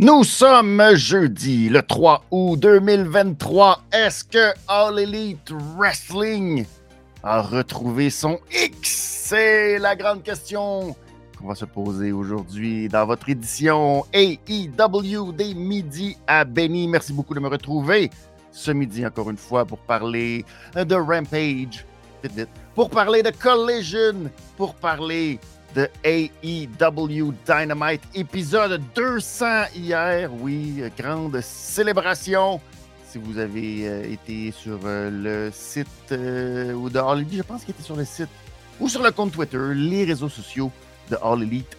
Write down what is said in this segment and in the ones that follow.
Nous sommes jeudi, le 3 août 2023. Est-ce que All Elite Wrestling a retrouvé son X? C'est la grande question qu'on va se poser aujourd'hui dans votre édition AEW des midis à Benny. Merci beaucoup de me retrouver ce midi encore une fois pour parler de Rampage, pour parler de Collision, pour parler de AEW Dynamite, épisode 200 hier. Oui, grande célébration. Si vous avez euh, été sur euh, le site euh, ou de All Elite, je pense qu'il était sur le site ou sur le compte Twitter, les réseaux sociaux de All Elite,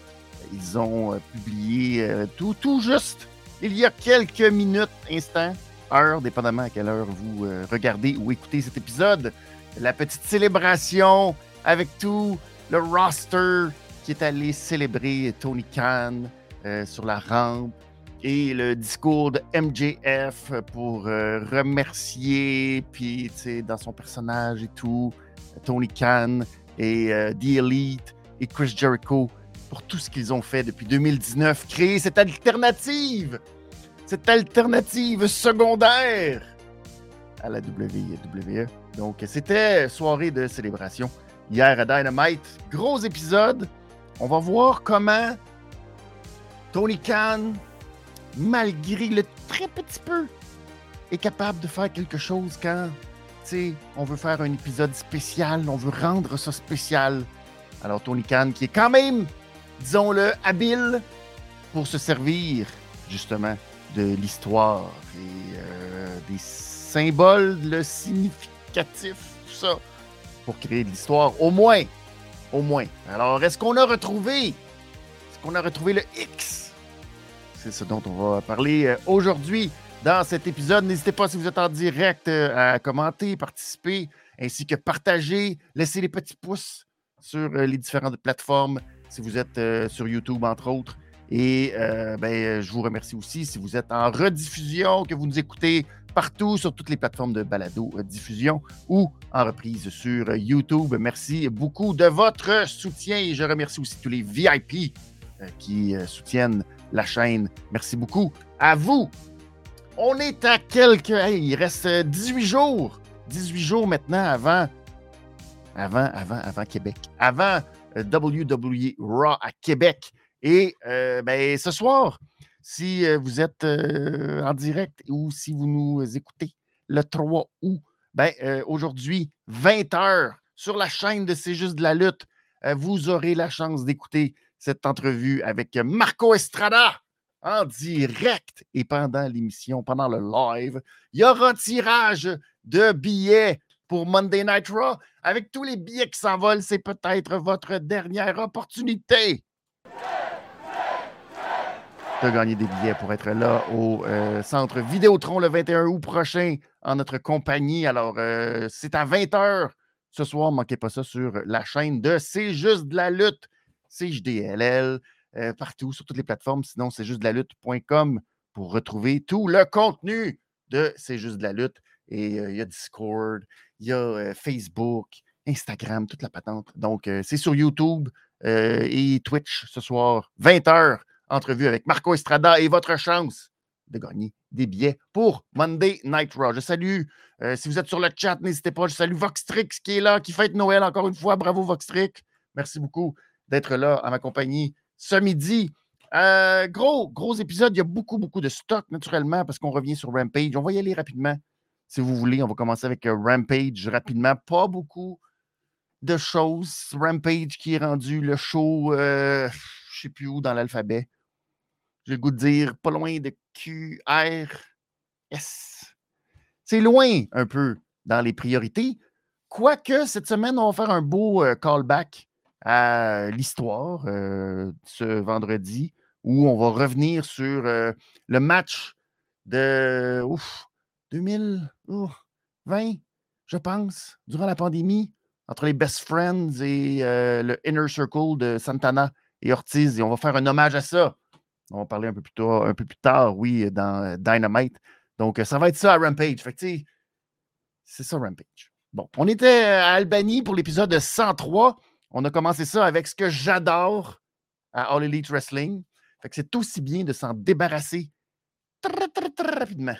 ils ont publié tout, tout juste il y a quelques minutes, instants, heures, dépendamment à quelle heure vous regardez ou écoutez cet épisode. La petite célébration avec tout le roster qui est allé célébrer Tony Khan euh, sur la rampe et le discours de MJF pour euh, remercier, puis dans son personnage et tout, Tony Khan et euh, The Elite et Chris Jericho pour tout ce qu'ils ont fait depuis 2019, créer cette alternative, cette alternative secondaire à la WWE. Donc, c'était soirée de célébration hier à Dynamite. Gros épisode. On va voir comment Tony Khan, malgré le très petit peu, est capable de faire quelque chose quand on veut faire un épisode spécial, on veut rendre ça spécial. Alors Tony Khan, qui est quand même, disons-le, habile pour se servir justement de l'histoire et euh, des symboles, le significatif, tout ça, pour créer de l'histoire. Au moins, au moins. Alors, est-ce qu'on a retrouvé, est-ce qu'on a retrouvé le X? C'est ce dont on va parler euh, aujourd'hui dans cet épisode. N'hésitez pas, si vous êtes en direct, euh, à commenter, participer, ainsi que partager, laisser les petits pouces sur euh, les différentes plateformes, si vous êtes sur YouTube, entre autres. Et ben, je vous remercie aussi si vous êtes en rediffusion, que vous nous écoutez partout sur toutes les plateformes de balado euh, diffusion ou en reprise sur YouTube. Merci beaucoup de votre soutien et je remercie aussi tous les VIP euh, qui euh, soutiennent la chaîne. Merci beaucoup à vous. On est à quelques. il reste 18 jours. 18 jours maintenant avant. Avant, avant, avant Québec. Avant WWE Raw à Québec. Et ben, ce soir, si vous êtes en direct ou si vous nous écoutez le 3 août, ben, aujourd'hui, 20h sur la chaîne de C'est juste de la lutte, vous aurez la chance d'écouter cette entrevue avec Marco Estrada en direct et pendant l'émission, pendant le live. Il y aura un tirage de billets pour Monday Night Raw. Avec tous les billets qui s'envolent, c'est peut-être votre dernière opportunité de gagner des billets pour être là au euh, centre Vidéotron le 21 août prochain en notre compagnie. Alors, euh, c'est à 20h ce soir. Manquez pas ça sur la chaîne de C'est juste de la lutte, CJDLL, euh, partout, sur toutes les plateformes. Sinon, c'est juste de la lutte.com pour retrouver tout le contenu de C'est juste de la lutte. Et il y a Discord, il y a Facebook, Instagram, toute la patente. Donc, c'est sur YouTube et Twitch ce soir, 20h entrevue avec Marco Estrada et votre chance de gagner des billets pour Monday Night Raw. Je salue, euh, si vous êtes sur le chat, n'hésitez pas, je salue Voxtrix qui est là, qui fête Noël encore une fois. Bravo Voxtrix. Merci beaucoup d'être là à ma compagnie ce midi. Euh, gros, gros épisode. Il y a beaucoup, beaucoup de stock, naturellement, parce qu'on revient sur Rampage. On va y aller rapidement, si vous voulez. On va commencer avec euh, Rampage rapidement. Pas beaucoup de choses. Rampage qui est rendu le show, je ne sais plus où dans l'alphabet. J'ai le goût de dire pas loin de QRS. C'est loin un peu dans les priorités. Quoique cette semaine, on va faire un beau euh, callback à l'histoire euh, ce vendredi où on va revenir sur euh, le match de 2020, je pense, durant la pandémie, entre les Best Friends et le Inner Circle de Santana et Ortiz. Et on va faire un hommage à ça. On va parler un peu plus tard, un peu plus tard oui, dans euh, Dynamite. Donc, euh, ça va être ça à Rampage. Fait que, c'est ça Rampage. Bon, on était à Albanie pour l'épisode 103. On a commencé ça avec ce que j'adore à All Elite Wrestling. Fait que c'est aussi bien de s'en débarrasser très, très, très rapidement.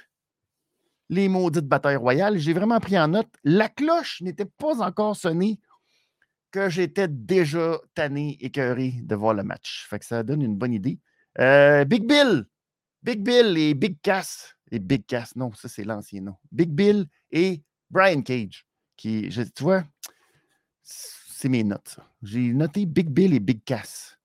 Les maudites batailles royales, j'ai vraiment pris en note. La cloche n'était pas encore sonnée que j'étais déjà tanné, écœuré de voir le match. Fait que ça donne une bonne idée. Euh, Big Bill, Big Bill et Big Cass, et Big Cass, non, ça c'est l'ancien nom. Big Bill et Brian Cage, qui, tu vois, c'est mes notes. J'ai noté Big Bill et Big Cass.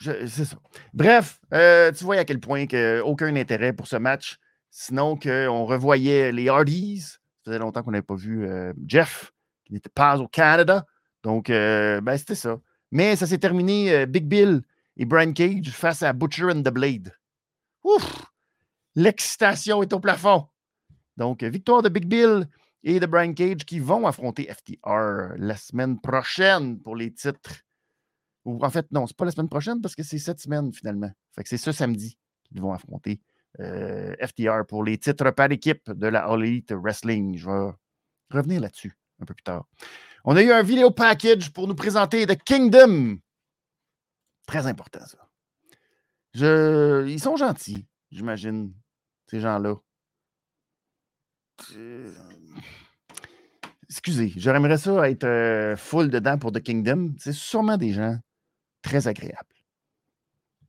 C'est ça. Bref, euh, tu vois à quel point que aucun intérêt pour ce match, sinon qu'on revoyait les Hardys. Ça faisait longtemps qu'on n'avait pas vu euh, Jeff qui n'était pas au Canada. Donc, ben, c'était ça. Mais ça s'est terminé Big Bill et Brian Cage face à Butcher and the Blade. Ouf! L'excitation est au plafond. Donc, victoire de Big Bill et de Brian Cage qui vont affronter FTR la semaine prochaine pour les titres. Ou en fait, non, c'est pas la semaine prochaine parce que c'est cette semaine finalement. Fait que c'est ce samedi qu'ils vont affronter euh, FTR pour les titres par équipe de la All Elite Wrestling. Je vais revenir là-dessus un peu plus tard. On a eu un vidéo package pour nous présenter The Kingdom. Très important, ça. Je... Ils sont gentils, j'imagine, ces gens-là. Euh, excusez, j'aimerais ça être euh, full dedans pour The Kingdom. C'est sûrement des gens très agréables.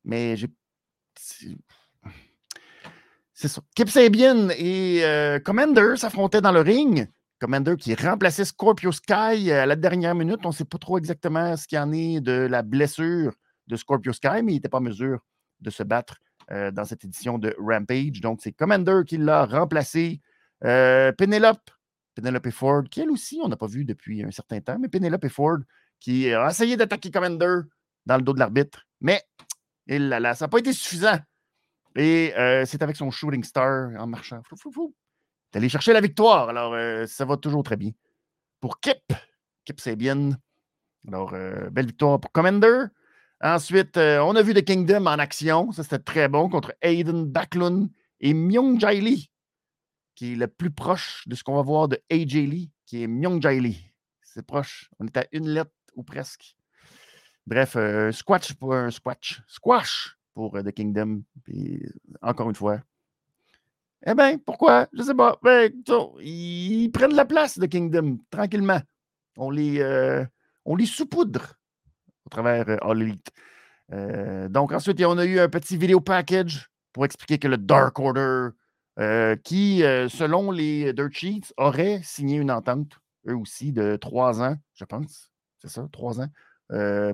Mais j'ai. C'est ça. Kip Sabian et euh, Commander s'affrontaient dans le ring. Commander qui remplaçait Scorpio Sky à la dernière minute. On ne sait pas trop exactement ce qu'il en est de la blessure de Scorpio Sky, mais il n'était pas en mesure de se battre euh, dans cette édition de Rampage. Donc, c'est Commander qui l'a remplacé. Euh, Penelope, Penelope Ford, qui elle aussi, on n'a pas vu depuis un certain temps, mais Penelope Ford qui a essayé d'attaquer Commander dans le dos de l'arbitre, mais il, là, ça n'a pas été suffisant. Et euh, c'est avec son shooting star en marchant. Fou, allé chercher la victoire. Alors, ça va toujours très bien. Pour Kip, Kip c'est bien. Alors, belle victoire pour Commander. Ensuite, euh, on a vu The Kingdom en action. Ça, c'était très bon contre Aiden Backlund et Myung Jae Lee, qui est le plus proche de ce qu'on va voir de AJ Lee, qui est Myung Jae Lee. C'est proche. On est à une lettre ou presque. Bref, squash pour un squash. Squash pour The Kingdom. Puis, encore une fois, eh bien, pourquoi? Je ne sais pas. Ben, ils prennent la place de Kingdom tranquillement. On les, euh, on les saupoudre travers euh, All Elite. Euh, donc, ensuite, on a eu un petit vidéo package pour expliquer que le Dark Order, qui, selon les Dirt Sheets, aurait signé une entente, eux aussi, de trois ans, je pense. C'est ça, trois ans,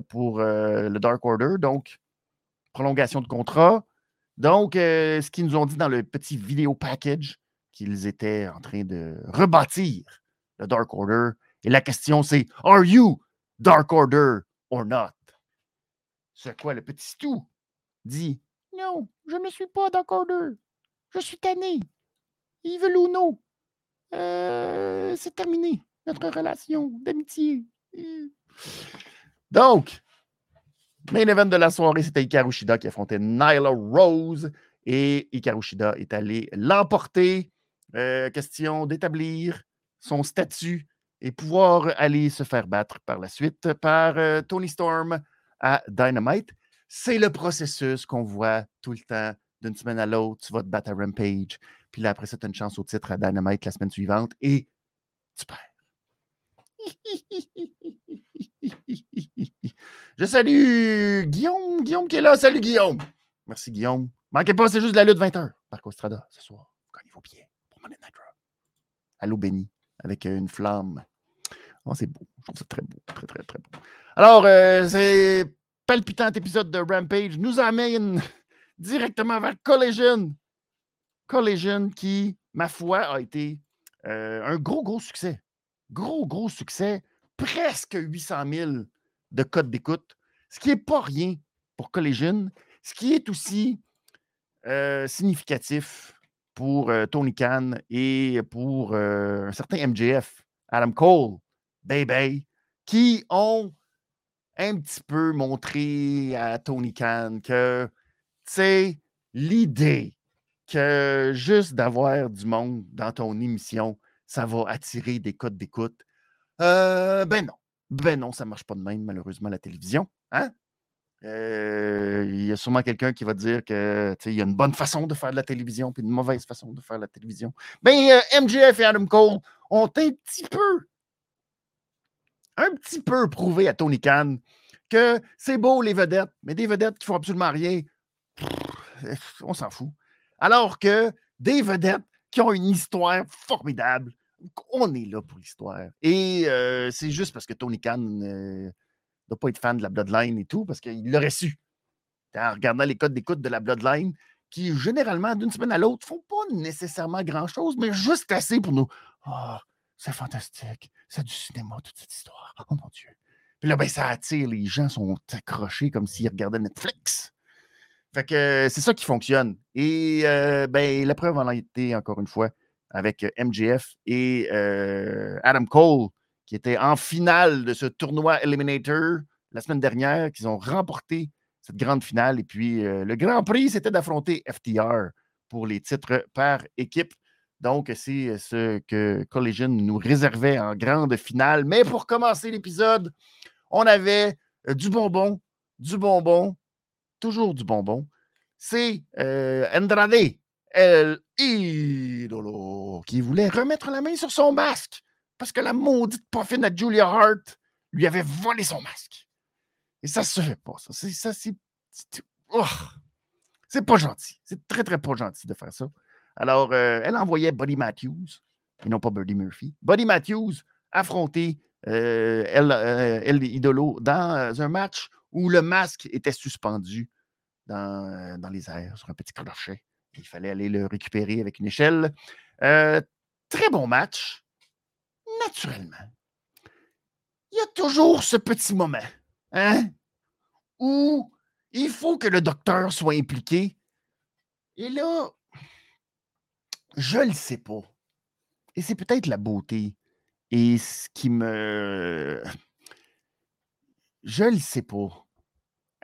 pour le Dark Order. Donc, prolongation de contrat. Donc, euh, ce qu'ils nous ont dit dans le petit vidéo package, qu'ils étaient en train de rebâtir le Dark Order. Et la question, c'est Are you Dark Order? Or not? Ce quoi le petit Stu? Dit Non, je ne suis pas Dark Order. Je suis tanné. Evil ou non. C'est terminé, notre relation d'amitié. Donc, Main event de la soirée, c'était Hikaru Shida qui affrontait Nyla Rose et Hikaru Shida est allé l'emporter. Euh, question d'établir son statut et pouvoir aller se faire battre par la suite par euh, Tony Storm à Dynamite. C'est le processus qu'on voit tout le temps d'une semaine à l'autre. Tu vas te battre à Rampage, puis là, après ça, tu as une chance au titre à Dynamite la semaine suivante et tu perds. Je salue Guillaume, Guillaume qui est là. Salut Guillaume. Merci Guillaume. Manquez pas, c'est juste de la lutte 20h. Marco Strada, ce soir. Gagnez vos pieds pour Monday Night. Allô béni, avec une flamme. Oh, c'est beau. Je trouve ça très beau. Très, très, très beau. Alors, euh, c'est palpitant épisode de Rampage nous amène directement vers Collision. Collision qui, ma foi, a été euh, un gros, gros succès. Gros, gros succès. Presque 800 000 de code d'écoute, ce qui n'est pas rien pour Collision, ce qui est aussi euh, significatif pour euh, Tony Khan et pour un certain MJF, Adam Cole, Baby, qui ont un petit peu montré à Tony Khan que, c'est l'idée que juste d'avoir du monde dans ton émission, ça va attirer des codes d'écoute. ben non. Ben non, ça ne marche pas de même, malheureusement, la télévision. Hein? il y a sûrement quelqu'un qui va dire qu'il y a une bonne façon de faire de la télévision puis une mauvaise façon de faire de la télévision. Bien, MJF et Adam Cole ont un petit peu, un petit peu prouvé à Tony Khan que c'est beau les vedettes, mais des vedettes qui font absolument rien, on s'en fout. Alors que des vedettes qui ont une histoire formidable, on est là pour l'histoire. Et euh, c'est juste parce que Tony Khan ne doit pas être fan de la Bloodline et tout, parce qu'il l'aurait su. En regardant les codes d'écoute de la Bloodline, qui généralement, d'une semaine à l'autre, font pas nécessairement grand-chose, mais juste assez pour nous. oh, c'est fantastique. C'est du cinéma, toute cette histoire. Oh mon Dieu. Puis là, ben, ça attire. Les gens sont accrochés comme s'ils regardaient Netflix. Fait que c'est ça qui fonctionne. Et euh, ben, la preuve en a été, encore une fois, avec euh, MJF et euh, Adam Cole, qui étaient en finale de ce tournoi Eliminator la semaine dernière, qu'ils ont remporté cette grande finale. Et puis, le Grand Prix, c'était d'affronter FTR pour les titres par équipe. Donc, c'est ce que Collision nous réservait en grande finale. Mais pour commencer l'épisode, on avait du bonbon, du bonbon, toujours du bonbon. C'est Andrade El Idolo qui voulait remettre la main sur son masque parce que la maudite poffine à Julia Hart lui avait volé son masque. Et ça se fait pas, ça. C'est, c'est pas gentil. C'est très, très pas gentil de faire ça. Alors, euh, elle envoyait Buddy Matthews, et non pas Buddy Murphy. Buddy Matthews affronter euh, elle, euh, Idolo dans un match où le masque était suspendu dans, dans les airs sur un petit crochet. Il fallait aller le récupérer avec une échelle. très bon match. Naturellement, il y a toujours ce petit moment hein, où il faut que le docteur soit impliqué. Et là, je le sais pas. Et c'est peut-être la beauté. Et ce qui me. Je le sais pas.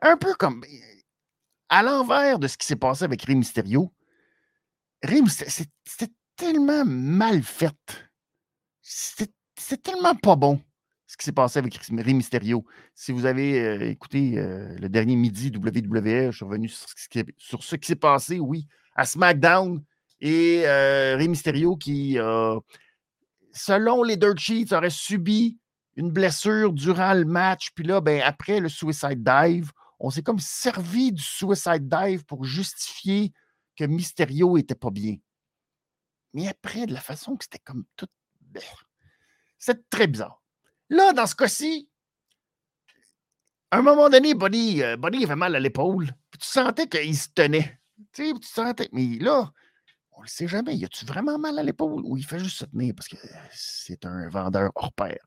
Un peu comme. À l'envers de ce qui s'est passé avec Rey Mysterio, Rey c'était tellement mal fait. C'est tellement pas bon ce qui s'est passé avec Rey Mysterio. Si vous avez euh, écouté euh, le dernier midi WWE, je suis revenu sur ce qui s'est passé, oui, à SmackDown et euh, Rey Mysterio qui, selon les Dirt Sheets, aurait subi une blessure durant le match. Puis là, ben, après le Suicide Dive, on s'est comme servi du Suicide Dive pour justifier que Mysterio était pas bien. Mais après, de la façon que c'était comme tout. C'est très bizarre. Là, dans ce cas-ci, à un moment donné, Buddy, euh, avait mal à l'épaule. tu sentais qu'il se tenait. Tu, sais, tu sentais. Mais là, on ne le sait jamais. Y a-tu vraiment mal à l'épaule? Ou il fait juste se tenir parce que c'est un vendeur hors pair?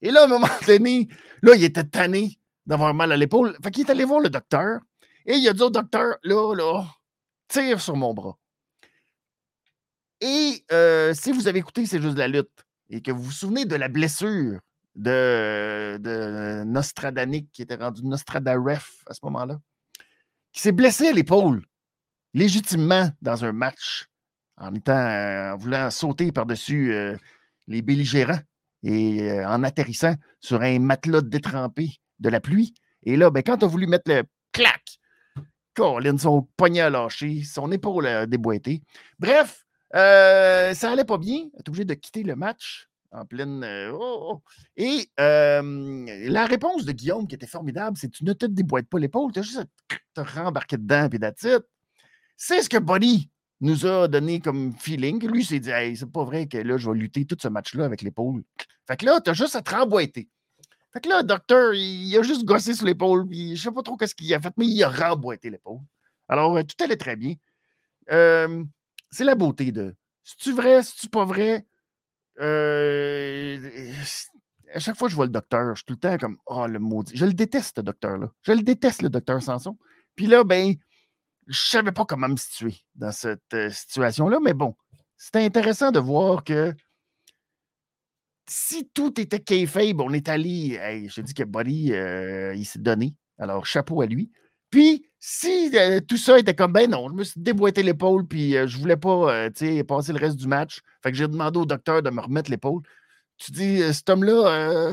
Et là, à un moment donné, là, il était tanné d'avoir mal à l'épaule. Fait qu'il est allé voir le docteur et il a dit au docteur, là, là, tire sur mon bras. Et euh, si vous avez écouté C'est juste la lutte et que vous vous souvenez de la blessure de, de qui était rendu Nostradaref à ce moment-là, qui s'est blessé à l'épaule légitimement dans un match en étant en voulant sauter par-dessus euh, les belligérants et euh, en atterrissant sur un matelas détrempé de la pluie. Et là, ben, quand tu as voulu mettre le clac, Colin, son poignet a lâché, son épaule a déboîté. Bref, euh, ça allait pas bien. Est obligé de quitter le match en pleine. Oh, oh. Et la réponse de Guillaume, qui était formidable, c'est tu ne te déboîtes pas l'épaule, tu as juste à te rembarquer dedans, puis that's c'est ce que Buddy nous a donné comme feeling. Lui, s'est dit, hey, c'est pas vrai que là, je vais lutter tout ce match-là avec l'épaule. Fait que là, t'as juste à te remboîter. Fait que là, le docteur, il a juste gossé sur l'épaule, je sais pas trop qu'est-ce qu'il a fait, mais il a remboîté l'épaule. Alors, euh, tout allait très bien. Euh, c'est la beauté de. C'est-tu vrai, c'est-tu pas vrai? Euh, à chaque fois que je vois le docteur, je suis tout le temps comme, oh, le maudit. Je le déteste, ce docteur-là. Je le déteste, le docteur Sanson. Puis là, ben, je savais pas comment me situer dans cette euh, situation-là, mais bon, c'était intéressant de voir que si tout était kayfabe, on est allé, je te dis que Buddy, euh, il s'est donné, alors chapeau à lui. Puis, si euh, tout ça était comme, ben non, je me suis déboîté l'épaule, puis je voulais pas, passer le reste du match, fait que j'ai demandé au docteur de me remettre l'épaule. Tu dis, cet homme-là,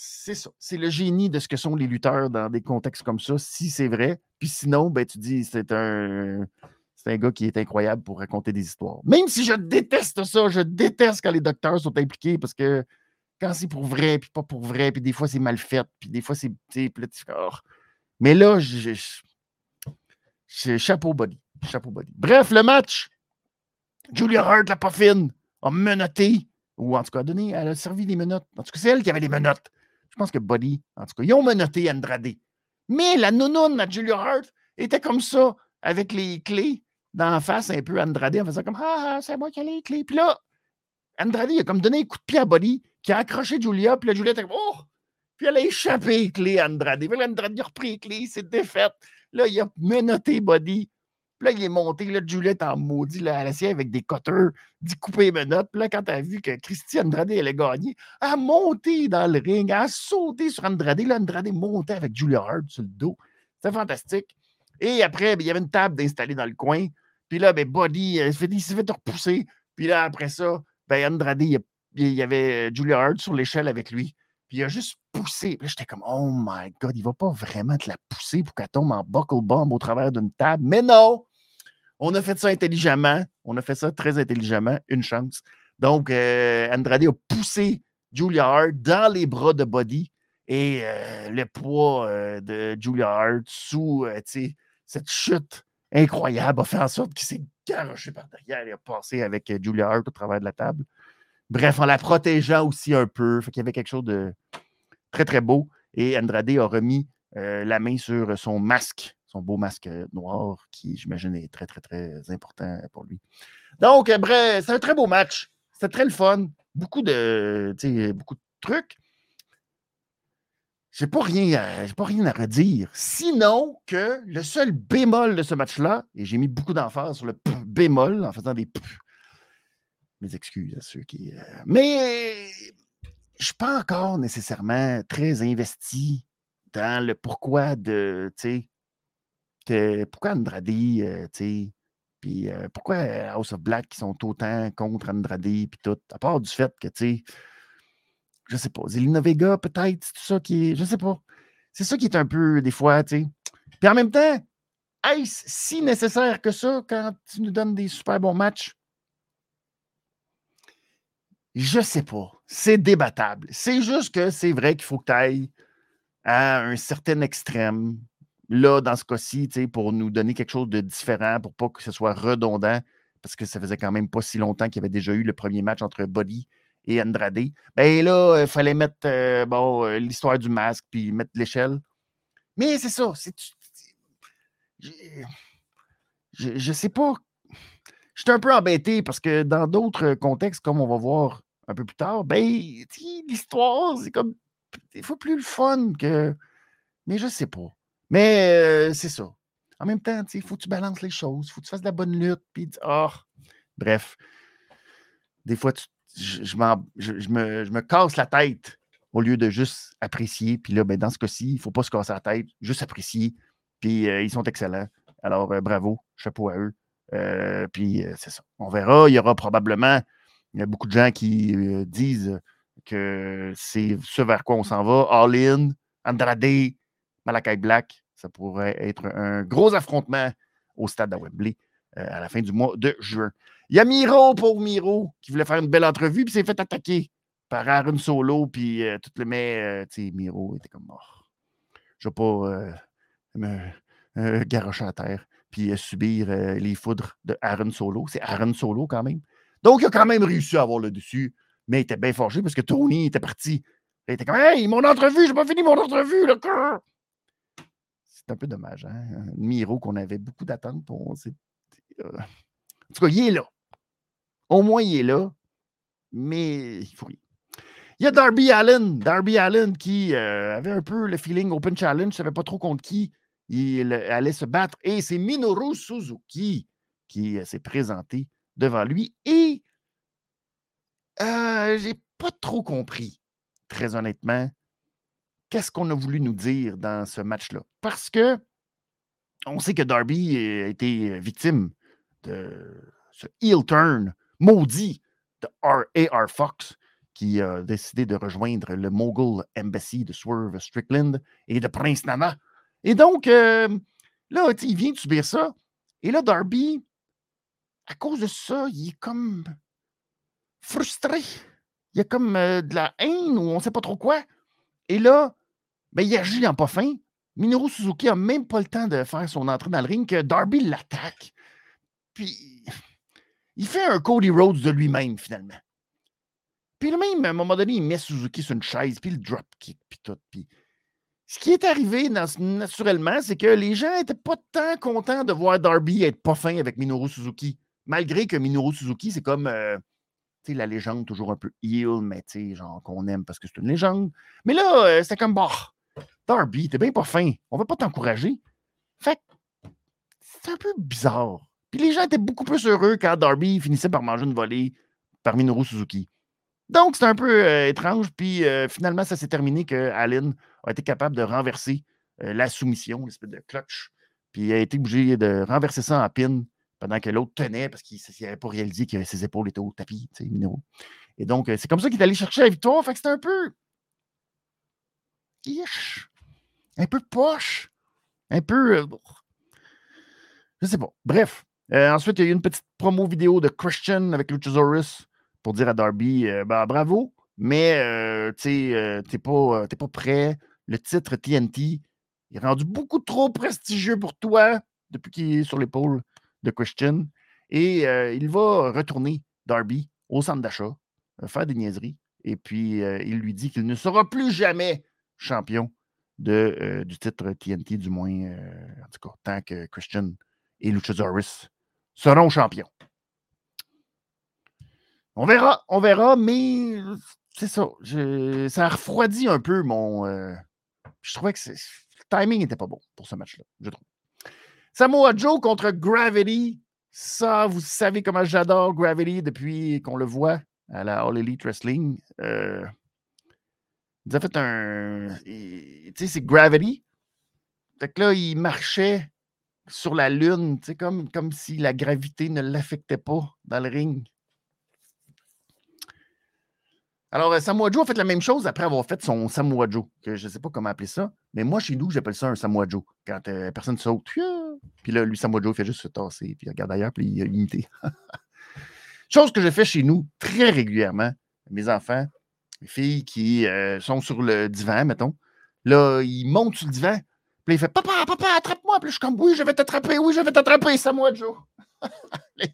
c'est ça. C'est le génie de ce que sont les lutteurs dans des contextes comme ça, si c'est vrai. Puis sinon, ben, tu dis, c'est un, c'est un gars qui est incroyable pour raconter des histoires. Même si je déteste ça, je déteste quand les docteurs sont impliqués parce que quand c'est pour vrai, puis pas pour vrai, puis des fois c'est mal fait, puis des fois c'est. Oh. Mais là, je, chapeau body. Chapeau body. Bref, le match. Julia Hart, la pas fine, a menotté, ou en tout cas, a donné, elle a servi des menottes. En tout cas, c'est elle qui avait les menottes. Je pense que Buddy, en tout cas, ils ont menotté Andrade. Mais la nounoune à Julia Hart était comme ça, avec les clés d'en face, un peu Andrade, en faisant comme Ah, ah c'est moi qui ai les clés. Puis là, Andrade, il a comme donné un coup de pied à Buddy, qui a accroché Julia, puis la Julia était comme Oh! Puis elle a échappé les clés Andrade. Puis Andrade a repris les clés, c'est défaite. Là, il a menotté Buddy. Puis là, il est monté, là, Juliette en maudit, là, à l'assiette avec des cutters, dit couper mes notes. Puis là, quand elle a vu que Christian Andrade allait gagner, elle a monté dans le ring, elle a sauté sur Andrade. Là, Andrade montait avec Julia Hart sur le dos. C'était fantastique. Et après, ben, il y avait une table d'installer dans le coin. Puis là, ben, Buddy, il s'est fait, repousser. Puis là, après ça, ben, Andrade, il y avait Julia Hart sur l'échelle avec lui. Puis il a juste poussé. Puis là, j'étais comme, oh my God, il va pas vraiment te la pousser pour qu'elle tombe en buckle bomb au travers d'une table. Mais non! On a fait ça intelligemment. On a fait ça très intelligemment. Une chance. Donc, euh, Andrade a poussé Julia Hart dans les bras de Buddy et euh, le poids euh, de Julia Hart sous cette chute incroyable a fait en sorte qu'il s'est garoché par derrière et a passé avec Julia Hart au travers de la table. Bref, en la protégeant aussi un peu. Fait qu'il y avait quelque chose de très, très beau. Et Andrade a remis la main sur son masque son beau masque euh, noir, qui, j'imagine, est très, très, très important pour lui. Donc, euh, bref, c'est un très beau match. C'était très le fun. Beaucoup de, beaucoup de trucs. Je n'ai pas, rien à, pas rien à redire. Sinon que le seul bémol de ce match-là, et j'ai mis beaucoup d'emphase sur le bémol en faisant des mes excuses à ceux qui. Euh, mais je ne suis pas encore nécessairement très investi dans le pourquoi de, pourquoi Andrade, euh, tu sais, puis euh, pourquoi House of Black qui sont autant contre Andrade, puis tout, à part du fait que, tu sais, je sais pas, Zelina Vega, peut-être, c'est tout ça qui est, je sais pas. C'est ça qui est un peu, des fois, tu sais. Puis en même temps, est-ce si nécessaire que ça quand tu nous donnes des super bons matchs? Je sais pas. C'est débattable. C'est juste que c'est vrai qu'il faut que tu ailles à un certain extrême là, dans ce cas-ci, pour nous donner quelque chose de différent, pour pas que ce soit redondant, parce que ça faisait quand même pas si longtemps qu'il y avait déjà eu le premier match entre Buddy et Andrade. Ben là, il fallait mettre euh, euh, l'histoire du masque, puis mettre l'échelle. Mais c'est ça. C'est, je, je sais pas. Je suis un peu embêté parce que dans d'autres contextes, comme on va voir un peu plus tard, ben, l'histoire, c'est comme des fois plus le fun que. Mais je sais pas. Mais c'est ça. En même temps, il faut que tu balances les choses, il faut que tu fasses de la bonne lutte, puis oh. bref. Des fois, je, me, casse la tête au lieu de juste apprécier. Puis là, ben, dans ce cas-ci, il ne faut pas se casser la tête, juste apprécier. Puis ils sont excellents. Alors, bravo, chapeau à eux. puis c'est ça. On verra. Il y aura probablement il y a beaucoup de gens qui disent que c'est ce vers quoi on s'en va. All in, Andrade, Malakai Black. Ça pourrait être un gros affrontement au stade de Wembley euh, à la fin du mois de juin. Il y a Miro, pour Miro, qui voulait faire une belle entrevue, puis s'est fait attaquer par Aaron Solo, puis euh, tout le met, euh, tu sais, Miro était comme mort. Je ne vais pas me garocher à terre, puis subir les foudres de Aaron Solo. C'est Aaron Solo quand même. Donc, il a quand même réussi à avoir le dessus, mais il était bien forgé parce que Tony était parti. Il était comme Hey, mon entrevue, j'ai pas fini mon entrevue, cœur. C'est un peu dommage, hein? Miro qu'on avait beaucoup d'attentes pour. Euh, en tout cas, il est là. Au moins, il est là. Mais il faut. Il y a Darby Allen. Darby Allen qui euh, avait un peu le feeling Open Challenge, ne savait pas trop contre qui il allait se battre. Et c'est Minoru Suzuki qui euh, s'est présenté devant lui. Et j'ai pas trop compris, très honnêtement, qu'est-ce qu'on a voulu nous dire dans ce match-là? Parce que on sait que Darby a été victime de ce heel turn maudit de A.R. Fox, qui a décidé de rejoindre le Mogul Embassy de Swerve Strickland et de Prince Nana. Et donc, euh, là, il vient de subir ça. Et là, Darby, à cause de ça, il est comme frustré. Il y a comme euh, de la haine ou on ne sait pas trop quoi. Et là, ben, agit en pas fin. Minoru Suzuki n'a même pas le temps de faire son entrée dans le ring que Darby l'attaque. Puis, il fait un Cody Rhodes de lui-même, finalement. Puis même, à un moment donné, il met Suzuki sur une chaise, puis le drop kick, puis tout. Puis ce qui est arrivé naturellement, c'est que les gens n'étaient pas tant contents de voir Darby être pas fin avec Minoru Suzuki. Malgré que Minoru Suzuki, c'est comme euh, la légende, toujours un peu heel, mais genre qu'on aime parce que c'est une légende. Mais là, euh, c'était comme, bah, Darby, t'es bien pas fin. On va pas t'encourager. Fait c'est un peu bizarre. Puis les gens étaient beaucoup plus heureux quand Darby finissait par manger une volée par Minoru Suzuki. Donc, c'est un peu euh, étrange. Puis euh, finalement, ça s'est terminé que Allen a été capable de renverser euh, la soumission, l'espèce de clutch. Puis il a été obligé de renverser ça en pin pendant que l'autre tenait parce qu'il n'avait pas réalisé que ses épaules étaient au tapis, tu sais. Et donc, c'est comme ça qu'il est allé chercher la victoire. Fait que c'était un peu. Un peu poche. Un peu. Je sais pas. Bref. ensuite, il y a eu une petite promo vidéo de Christian avec Luchasaurus pour dire à Darby euh, bah, bravo, mais euh, tu euh, pas, pas prêt. Le titre TNT est rendu beaucoup trop prestigieux pour toi depuis qu'il est sur l'épaule de Christian. Et il va retourner Darby au centre d'achat, faire des niaiseries. Et puis, il lui dit qu'il ne sera plus jamais champion de, du titre TNT, du moins, en tout cas, tant que Christian et Luchasaurus seront champions. On verra, on verra, mais c'est ça. ça a refroidi un peu mon. Euh, je trouvais que le timing n'était pas bon pour ce match-là, je trouve. Samoa Joe contre Gravity. Ça, vous savez comment j'adore Gravity depuis qu'on le voit à la All Elite Wrestling. Euh, il a fait un. Tu sais, c'est Gravity. Fait que là, il marchait sur la Lune, comme, comme si la gravité ne l'affectait pas dans le ring. Alors, euh, Samoa Joe a fait la même chose après avoir fait son Samoa Joe, que je ne sais pas comment appeler ça, mais moi, chez nous, j'appelle ça un Samoa Joe. Quand euh, personne saute, puis là, lui, Samoa Joe, il fait juste se tasser, puis il regarde ailleurs, puis il a imité. chose que je fais chez nous très régulièrement. Mes enfants, mes filles qui euh, sont sur le divan, mettons, là, ils montent sur le divan, puis il fait Papa, papa, attrape-moi. Puis je suis comme Oui, je vais t'attraper, oui, je vais t'attraper, Samoa Joe. les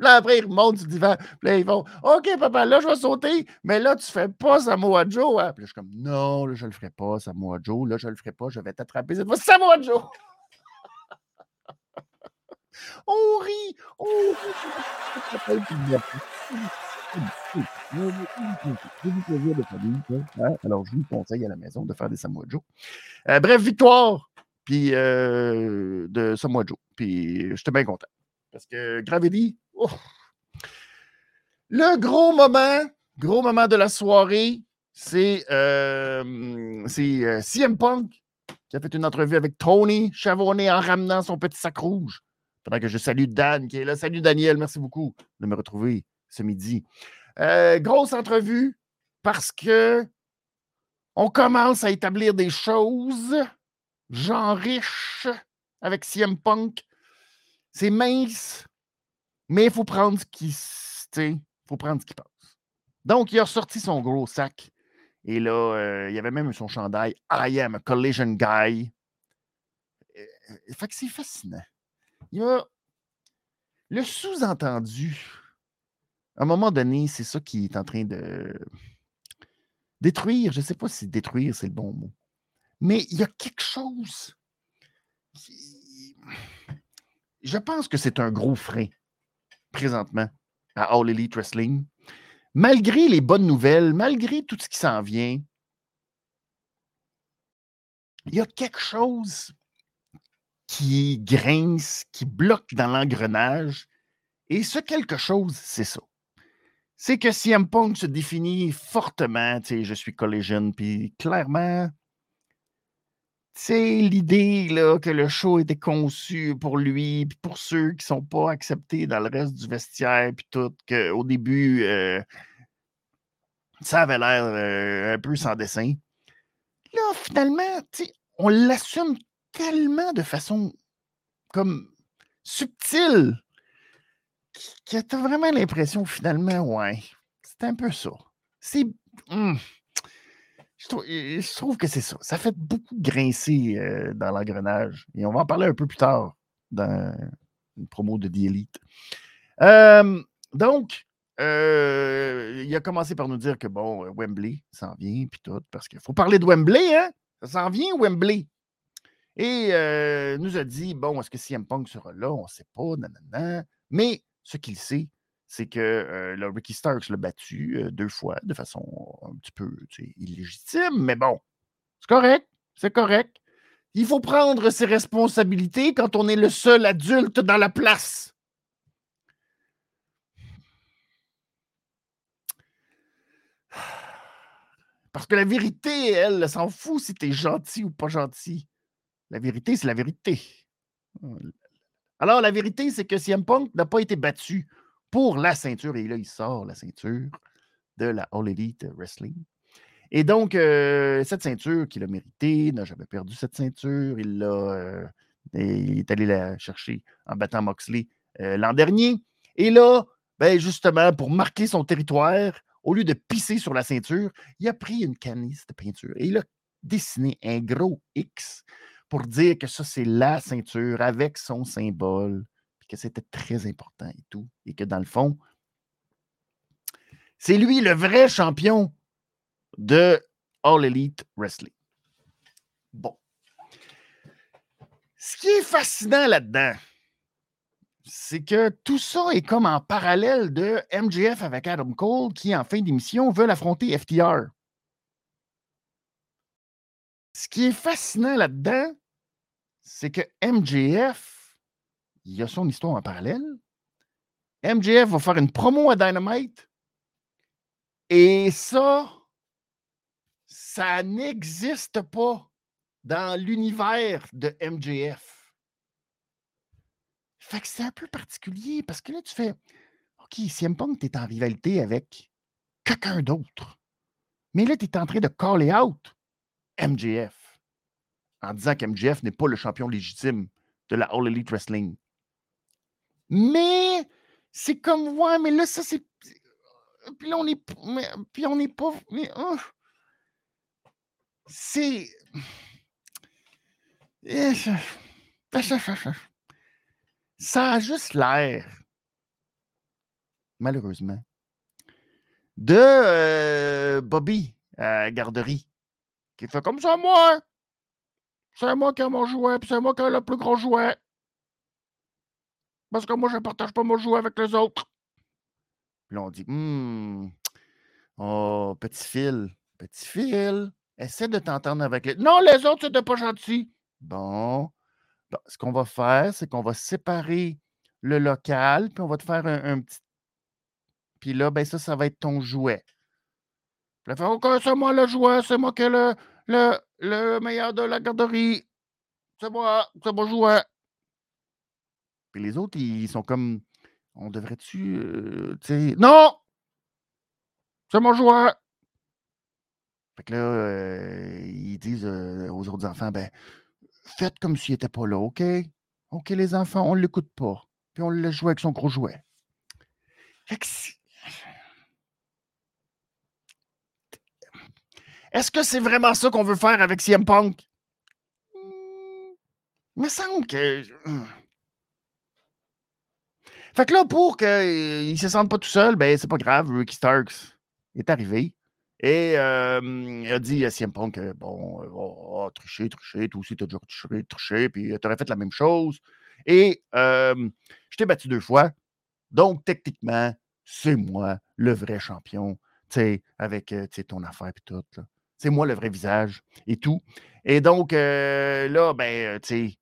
là, après, ils remontent du divan. Puis là, ils vont OK, papa, là, je vais sauter, mais là, tu fais pas Samoa Joe. Hein? Puis là, je suis comme Non, là, je le ferai pas, Samoa Joe. Là, je le ferai pas, je vais t'attraper cette fois. Samoa Joe! on rit! On rit! Alors, je vous conseille à la maison de faire des Samoa Joe. Euh, bref, victoire puis, euh, de Samoa Joe. Puis, j'étais bien content. Parce que Gravity, le gros moment, gros moment de la soirée, c'est euh CM Punk qui a fait une entrevue avec Tony Chavonnet en ramenant son petit sac rouge. Pendant que je salue Dan qui est là. Salut Daniel, merci beaucoup de me retrouver ce midi. Euh, grosse entrevue parce que on commence à établir des choses. Jean riche avec CM Punk. C'est mince, mais il faut prendre ce qui, faut prendre ce qui passe. Donc, il a sorti son gros sac. Et là, euh, il y avait même son chandail I am a collision guy. Euh, fait que c'est fascinant. Il y a le sous-entendu. À un moment donné, c'est ça qui est en train de détruire. Je ne sais pas si détruire, c'est le bon mot. Mais il y a quelque chose qui, je pense que c'est un gros frein présentement à All Elite Wrestling. Malgré les bonnes nouvelles, malgré tout ce qui s'en vient, il y a quelque chose qui grince, qui bloque dans l'engrenage. Et ce quelque chose, c'est ça. C'est que CM Punk se définit fortement, tu sais, je suis collégienne, puis clairement, c'est l'idée que le show était conçu pour lui, puis pour ceux qui sont pas acceptés dans le reste du vestiaire, puis tout, qu'au début, euh, ça avait l'air euh, un peu sans dessin. Là, finalement, on l'assume tellement de façon comme subtile tu as vraiment l'impression, finalement, ouais, c'est un peu ça. C'est. Hum, je, trouve, que c'est ça. Ça fait beaucoup grincer euh, dans l'engrenage. Et on va en parler un peu plus tard dans une promo de The Elite. donc, euh, il a commencé par nous dire que, bon, euh, Wembley s'en vient, puis tout, parce qu'il faut parler de Wembley, hein? Ça s'en vient, Wembley. Et nous a dit, bon, est-ce que CM Punk sera là? On ne sait pas, nanana. Mais ce qu'il sait, c'est que le Ricky Starks l'a battu deux fois de façon un petit peu illégitime, mais bon, c'est correct, c'est correct. Il faut prendre ses responsabilités quand on est le seul adulte dans la place. Parce que la vérité, elle, s'en fout si tu es gentil ou pas gentil. La vérité, c'est la vérité. Alors, la vérité, c'est que CM Punk n'a pas été battu pour la ceinture. Et là, il sort la ceinture de la All Elite Wrestling. Et donc, euh, cette ceinture qu'il a méritée, n'a jamais perdu cette ceinture. Il, l'a, euh, il est allé la chercher en battant Moxley euh, l'an dernier. Et là, ben justement, pour marquer son territoire, au lieu de pisser sur la ceinture, il a pris une canisse de peinture et il a dessiné un gros X pour dire que ça, c'est la ceinture avec son symbole que c'était très important et tout, et que dans le fond, c'est lui le vrai champion de All Elite Wrestling. Bon. Ce qui est fascinant là-dedans, c'est que tout ça est comme en parallèle de MJF avec Adam Cole qui, en fin d'émission, veut affronter FTR. Ce qui est fascinant là-dedans, c'est que MJF il y a son histoire en parallèle. MJF va faire une promo à Dynamite. Et ça, ça n'existe pas dans l'univers de MJF. Fait que c'est un peu particulier parce que là, tu fais OK, CM Punk, tu es en rivalité avec quelqu'un d'autre. Mais là, tu es en train de caller out MJF en disant qu'MJF n'est pas le champion légitime de la All Elite Wrestling. Mais c'est comme, ouais, mais là, ça, c'est. Puis là, on est. Puis on n'est pas. Mais, oh, c'est. Ça a juste l'air, malheureusement, de euh, Bobby à garderie, qui fait comme ça, moi. C'est moi qui ai mon jouet, puis c'est moi qui ai le plus gros jouet. Parce que moi, je ne partage pas mon jouet avec les autres. Puis là, on dit Hum, oh, petit fil, petit fil, essaie de t'entendre avec les. Non, les autres, c'était pas gentil. Bon. ce qu'on va faire, c'est qu'on va séparer le local, puis on va te faire un, petit. Puis là, ben ça, ça va être ton jouet. Puis là, fait, OK, c'est moi le jouet, c'est moi qui ai le, le meilleur de la garderie. C'est moi, c'est mon jouet. Puis les autres, ils sont comme on devrait-tu. Euh, sais, non! C'est mon joueur! Fait que là, euh, ils disent euh, aux autres enfants, ben, faites comme s'il n'était pas là, OK? OK, les enfants, on ne l'écoute pas. Puis on le jouer avec son gros jouet. Est-ce que c'est vraiment ça qu'on veut faire avec CM Punk? Il me semble que. Fait que là, pour qu'il ne se sente pas tout seul, ben c'est pas grave, Ricky Starks est arrivé. Et euh, il a dit à CM Punk, bon, oh, oh, tricher, tricher, toi aussi, t'as déjà triché, triché, puis t'aurais fait la même chose. Et je t'ai battu deux fois. Donc, techniquement, c'est moi le vrai champion, tu sais, avec ton affaire et tout. C'est moi le vrai visage et tout. Et donc, là, ben, tu sais,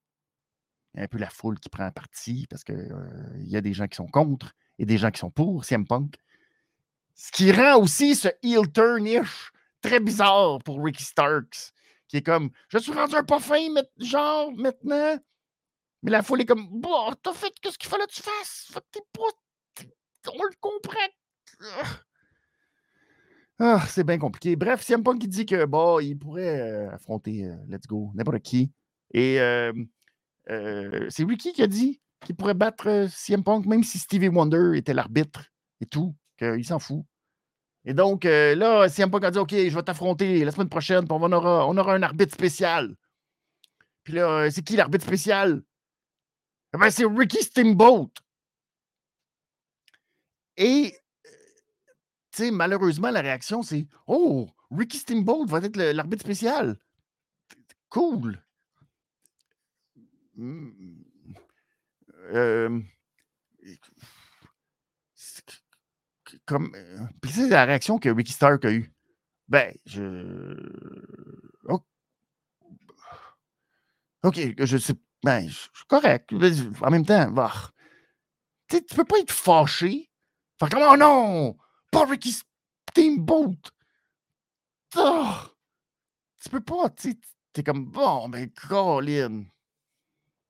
un peu la foule qui prend parti parce qu'il euh, y a des gens qui sont contre et des gens qui sont pour CM Punk. Ce qui rend aussi ce heel turn-ish très bizarre pour Ricky Starks, qui est comme Je suis rendu un pas fin, genre, maintenant. Mais la foule est comme Bon, t'as fait ce qu'il fallait que tu fasses? Fait que t'es pas. On le comprend. Ah, c'est bien compliqué. Bref, CM Punk dit que bon, il pourrait euh, affronter euh, Let's Go, n'importe qui. Et euh, c'est Ricky qui a dit qu'il pourrait battre CM Punk, même si Stevie Wonder était l'arbitre et tout, qu'il s'en fout. Et donc, là, CM Punk a dit OK, je vais t'affronter la semaine prochaine, puis on aura, on aura un arbitre spécial. Puis là, c'est qui l'arbitre spécial? Eh ben, c'est Ricky Steamboat. Et malheureusement, la réaction, c'est Oh, Ricky Steamboat va être l'arbitre spécial. Cool. Mmh. comme. Euh, puis c'est la réaction que Ricky Stark a eue. Ben, je. OK, je sais. Ben, je suis correct. En même temps, bah, tu peux pas être fâché. Faire comme, oh non! Pas Ricky Steamboat! Oh! Tu peux pas, tu es comme bon, mais Colin.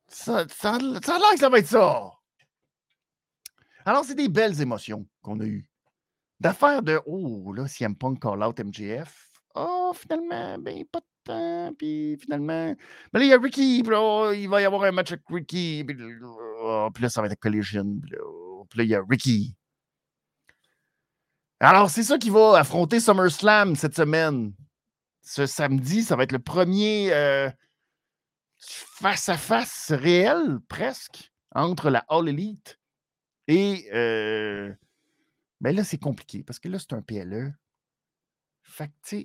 Ça, ça, a l'air que ça va être ça. Alors, c'est des belles émotions qu'on a eues. D'affaires de Oh, là, CM Punk call out MJF. Oh, finalement, ben, pas de temps. Puis finalement, ben là, il y a Ricky. Puis il va y avoir un match avec Ricky. Puis, oh, là, ça va être Collision. Puis là, il y a Ricky. Alors, c'est ça qui va affronter SummerSlam cette semaine. Ce samedi, ça va être le premier face-à-face réel, presque, entre la All Elite et. Euh, ben là, c'est compliqué parce que là, c'est un PLE.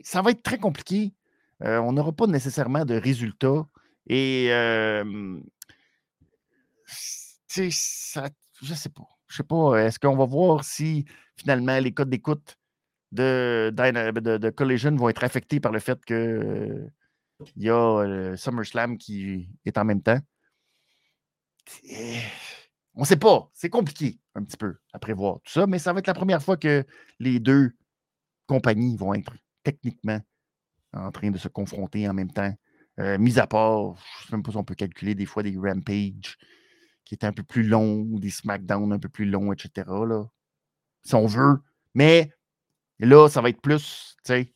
Ça va être très compliqué. on n'aura pas nécessairement de résultats. Et. Euh, ça, je sais pas. Je sais pas. Est-ce qu'on va voir si finalement, les codes d'écoute de, de, Collision vont être affectés par le fait qu'il euh, y a SummerSlam qui est en même temps? On ne sait pas. C'est compliqué un petit peu à prévoir tout ça, mais ça va être la première fois que les deux compagnies vont être techniquement en train de se confronter en même temps. Euh, mis à part, je ne sais même pas si on peut calculer des fois des Rampage qui étaient un peu plus longs ou des SmackDown un peu plus longs, etc. Là si on veut. Mais là, ça va être plus, tu sais.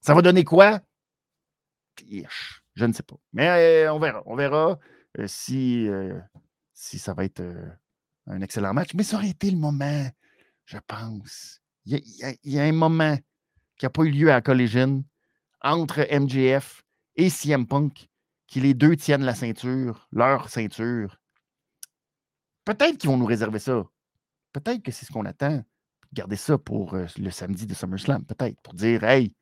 Ça va donner quoi? Je ne sais pas. Mais euh, on verra. On verra euh, si, euh, si ça va être un excellent match. Mais ça aurait été le moment, je pense. Il y a, un moment qui n'a pas eu lieu à Collision entre MJF et CM Punk, qui les deux tiennent la ceinture, leur ceinture. Peut-être qu'ils vont nous réserver ça. Peut-être que c'est ce qu'on attend. Gardez ça pour euh, le samedi de SummerSlam, peut-être, pour dire Hey,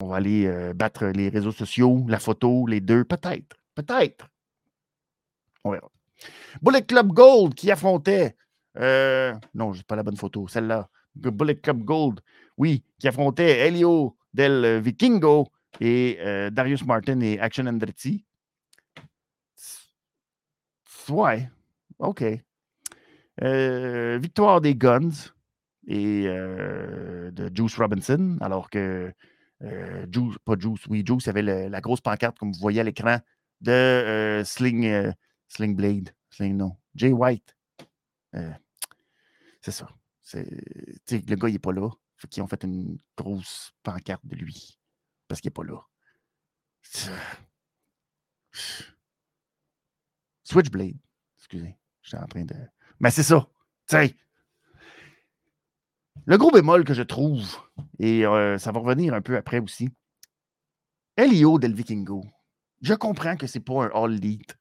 on va aller euh, battre les réseaux sociaux, la photo, les deux, peut-être. Peut-être. On verra. Bullet Club Gold qui affrontait. Euh, non, je pas la bonne photo, celle-là. Bullet Club Gold, oui, qui affrontait Elio del Vikingo et Darius Martin et Action Andretti. Ouais, OK. Euh, victoire des Guns et euh, de Juice Robinson, alors que euh, Juice, pas Juice, oui, Juice avait la grosse pancarte, comme vous voyez à l'écran, de Sling, Sling Blade. Sling, non. Jay White. c'est ça. le gars, il n'est pas là. Fait ont fait une grosse pancarte de lui. Parce qu'il n'est pas là. Switchblade. Excusez. J'étais en train de. Mais c'est ça. sais. Le gros bémol que je trouve, et euh, ça va revenir un peu après aussi, Elio del Vikingo. Je comprends que c'est pas un All Elite.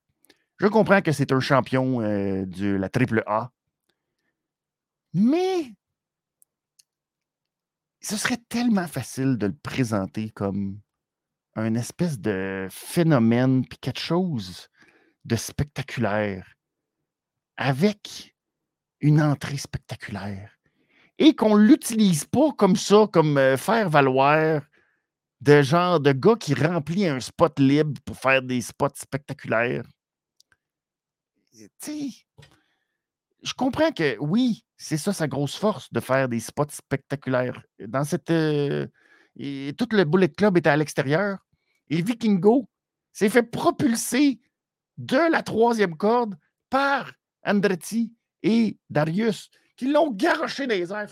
Je comprends que c'est un champion euh, de la triple A. Mais ce serait tellement facile de le présenter comme un espèce de phénomène, puis quelque chose de spectaculaire, avec une entrée spectaculaire et qu'on ne l'utilise pas comme ça, comme euh, faire valoir de genre de gars qui remplit un spot libre pour faire des spots spectaculaires. Tu je comprends que oui, c'est ça sa grosse force de faire des spots spectaculaires. Dans cette. Euh, et tout le Bullet Club était à l'extérieur. Et Vikingo s'est fait propulser de la troisième corde par Andretti et Darius, qui l'ont garoché les airs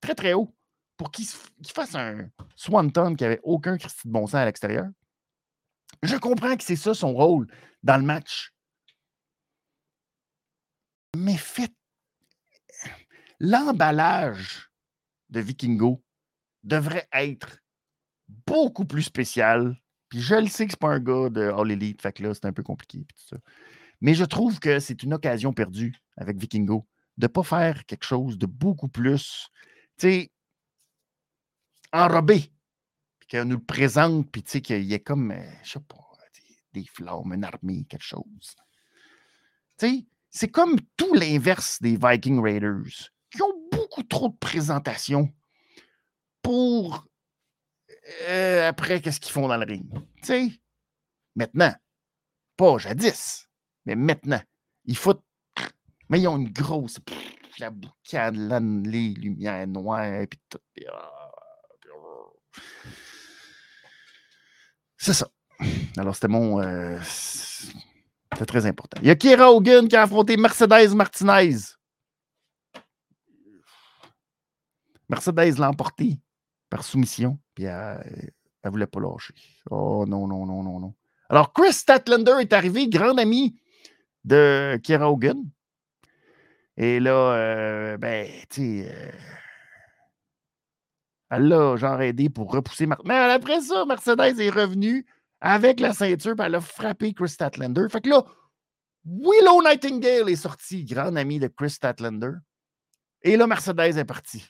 très très haut pour qu'il fasse un swanton qui n'avait aucun Christy de bon sens à l'extérieur. Je comprends que c'est ça son rôle dans le match. Mais faites l'emballage de Vikingo devrait être beaucoup plus spécial. Puis je le sais que c'est pas un gars de All Elite, fait que là, c'est un peu compliqué. Mais je trouve que c'est une occasion perdue avec Vikingo de ne pas faire quelque chose de beaucoup plus, tu sais, enrobé. Puis qu'on nous le présente, puis tu sais, qu'il y ait comme, euh, je sais pas, des flammes, une armée, quelque chose. Tu sais, c'est comme tout l'inverse des Viking Raiders, qui ont beaucoup trop de présentations pour euh, après qu'est-ce qu'ils font dans le ring. Tu sais, maintenant, pas jadis, mais maintenant, il faut. Mais ils ont une grosse. la boucane, les lumières noires, puis tout. Ah, c'est ça. Alors, c'était mon. Euh, très important. Il y a Kira Hogan qui a affronté Mercedes Martinez. Mercedes l'a emporté par soumission, puis elle ne voulait pas lâcher. Oh non, non, non, non, non. Alors, Chris Statlander est arrivé, grand ami de Kira Hogan. Et là, euh, ben, tu sais, euh, elle l'a genre aidé pour repousser. Mais après ça, Mercedes est revenu avec la ceinture, puis elle a frappé Chris Statlander. Fait que là, Willow Nightingale est sorti, grand ami de Chris Statlander. Et là, Mercedes est parti.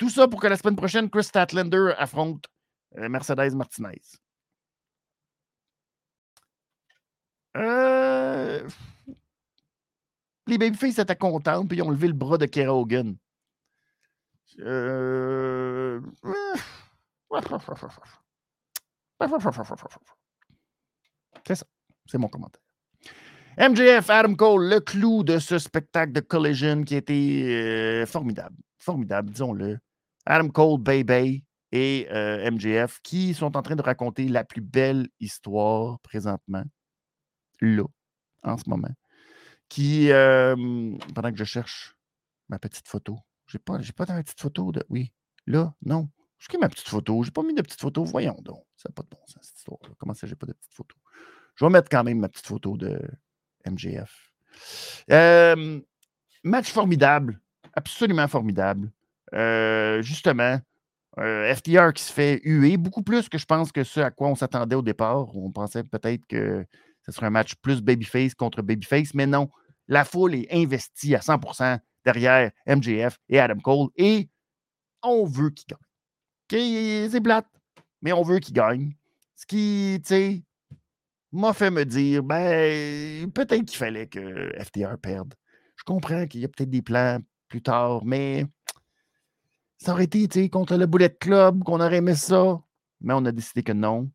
Tout ça pour que la semaine prochaine, Chris Statlander affronte euh, Mercedes Martinez. Euh... Les Babyface étaient contents, puis ils ont levé le bras de Kera Hogan. Euh... C'est ça. C'est mon commentaire. MJF, Adam Cole, le clou de ce spectacle de Collision qui était euh, formidable. Formidable, disons-le. Adam Cole, Baby et euh, MJF qui sont en train de raconter la plus belle histoire présentement, là, en ce moment. Qui, pendant que je cherche ma petite photo, j'ai pas, j'ai pas ma petite photo de. Oui, là, non. Je ma petite photo? J'ai pas mis de petite photo. Voyons donc. Ça n'a pas de bon sens, cette histoire. -là. Comment ça, j'ai pas de petite photo? Je vais mettre quand même ma petite photo de MJF. match formidable. Absolument formidable. Euh, justement, euh, FTR qui se fait huer beaucoup plus que je pense que ce à quoi on s'attendait au départ. On pensait peut-être que ce serait un match plus babyface contre babyface, mais non. La foule est investie à 100% derrière MJF et Adam Cole et on veut qu'il gagne. C'est plate, mais on veut qu'il gagne. Ce qui, tu sais, m'a fait me dire, ben, peut-être qu'il fallait que FTR perde. Je comprends qu'il y a peut-être des plans plus tard, mais ça aurait été, contre le Bullet Club, qu'on aurait aimé ça. Mais on a décidé que non,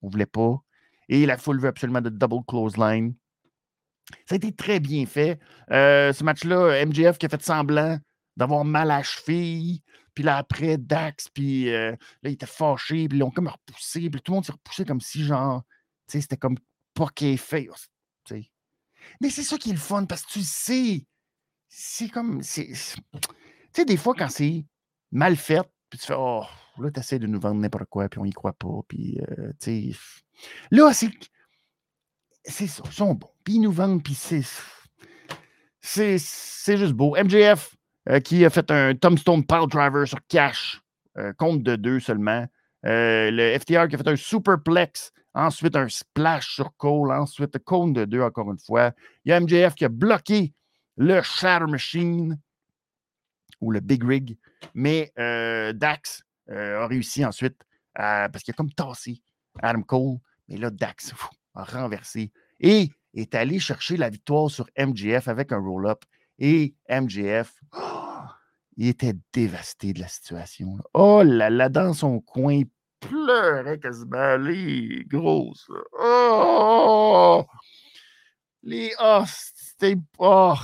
on ne voulait pas. Et la foule veut absolument de double close line. Ça a été très bien fait. Euh, ce match-là, MGF qui a fait semblant d'avoir mal à la cheville. Puis là, après, Dax, puis euh, là, il était fâché, puis ils l'ont comme repoussé, puis tout le monde s'est repoussé comme si, genre, tu sais, c'était comme tu sais. Mais c'est ça qui est le fun, parce que tu sais, c'est comme, tu sais, des fois, quand c'est mal fait, puis tu fais, oh, là, tu essaies de nous vendre n'importe quoi, puis on y croit pas, puis, euh, tu sais, là, c'est, c'est ça, ils sont bons, puis ils nous vendent, puis c'est, c'est, juste beau. MJF, euh, qui a fait un Tombstone Pile Driver sur Cash, euh, compte de deux seulement. Le FTR qui a fait un Superplex, ensuite un Splash sur Cole, ensuite compte de deux encore une fois. Il y a MJF qui a bloqué le Shatter Machine ou le Big Rig, mais Dax a réussi ensuite parce qu'il a comme tassé Adam Cole, mais là, Dax a renversé et est allé chercher la victoire sur MJF avec un roll-up. Et MJF, il était dévasté de la situation. Oh là là, dans son coin, il pleurait quasiment. Les grosses. Oh! Les. Oh, c'était. Oh!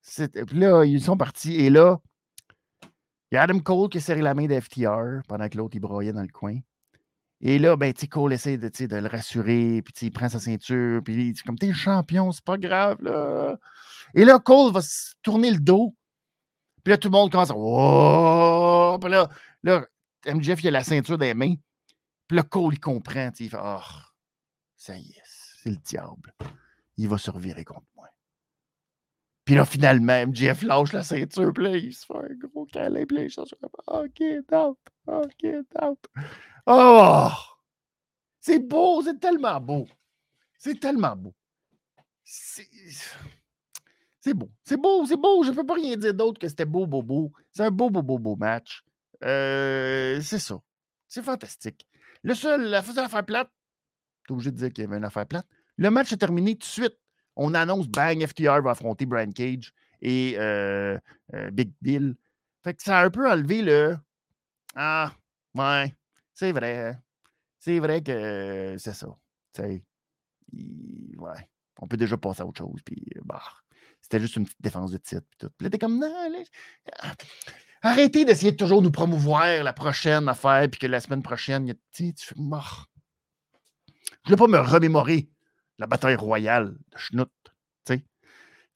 C'était. Puis là, ils sont partis. Et là, Il y a Adam Cole qui a serré la main d'FTR pendant que l'autre, il broyait dans le coin. Et là, ben, Cole essaie de, de le rassurer, puis il prend sa ceinture, puis il dit comme t'es champion, c'est pas grave, là. Et là, Cole va se tourner le dos. Puis là, tout le monde commence à. Oh! Puis là, là, MJF, il a la ceinture des mains. Puis là, Cole, il comprend. Il fait Oh, ça y est, c'est le diable. Il va se revirer contre. Puis là, finalement, MJF lâche la ceinture. Puis là, il se fait un gros câlin. Puis là, il cherche Oh, get out. Oh, out. Oh! C'est beau, c'est tellement beau. C'est tellement beau. C'est. Beau. C'est beau, c'est beau. Je ne peux pas rien dire d'autre que c'était beau, beau, beau. C'est un beau, beau, beau, beau match. Euh, c'est ça. C'est fantastique. Le seul, la seule affaire plate, tu obligé de dire qu'il y avait une affaire plate. Le match est terminé tout de suite. On annonce bang, FTR va affronter Brian Cage et euh, euh, Big Bill. Fait que ça a un peu enlevé le Ah, ouais, c'est vrai. C'est vrai que c'est ça. ouais. On peut déjà passer à autre chose. Puis, bah. C'était juste une petite défense de titre. Puis, tout. puis là, t'es comme, non, ah, arrêtez d'essayer de toujours nous promouvoir la prochaine affaire, puis que la semaine prochaine, tu fais mort. Je ne voulais pas me remémorer la bataille royale de Schnout.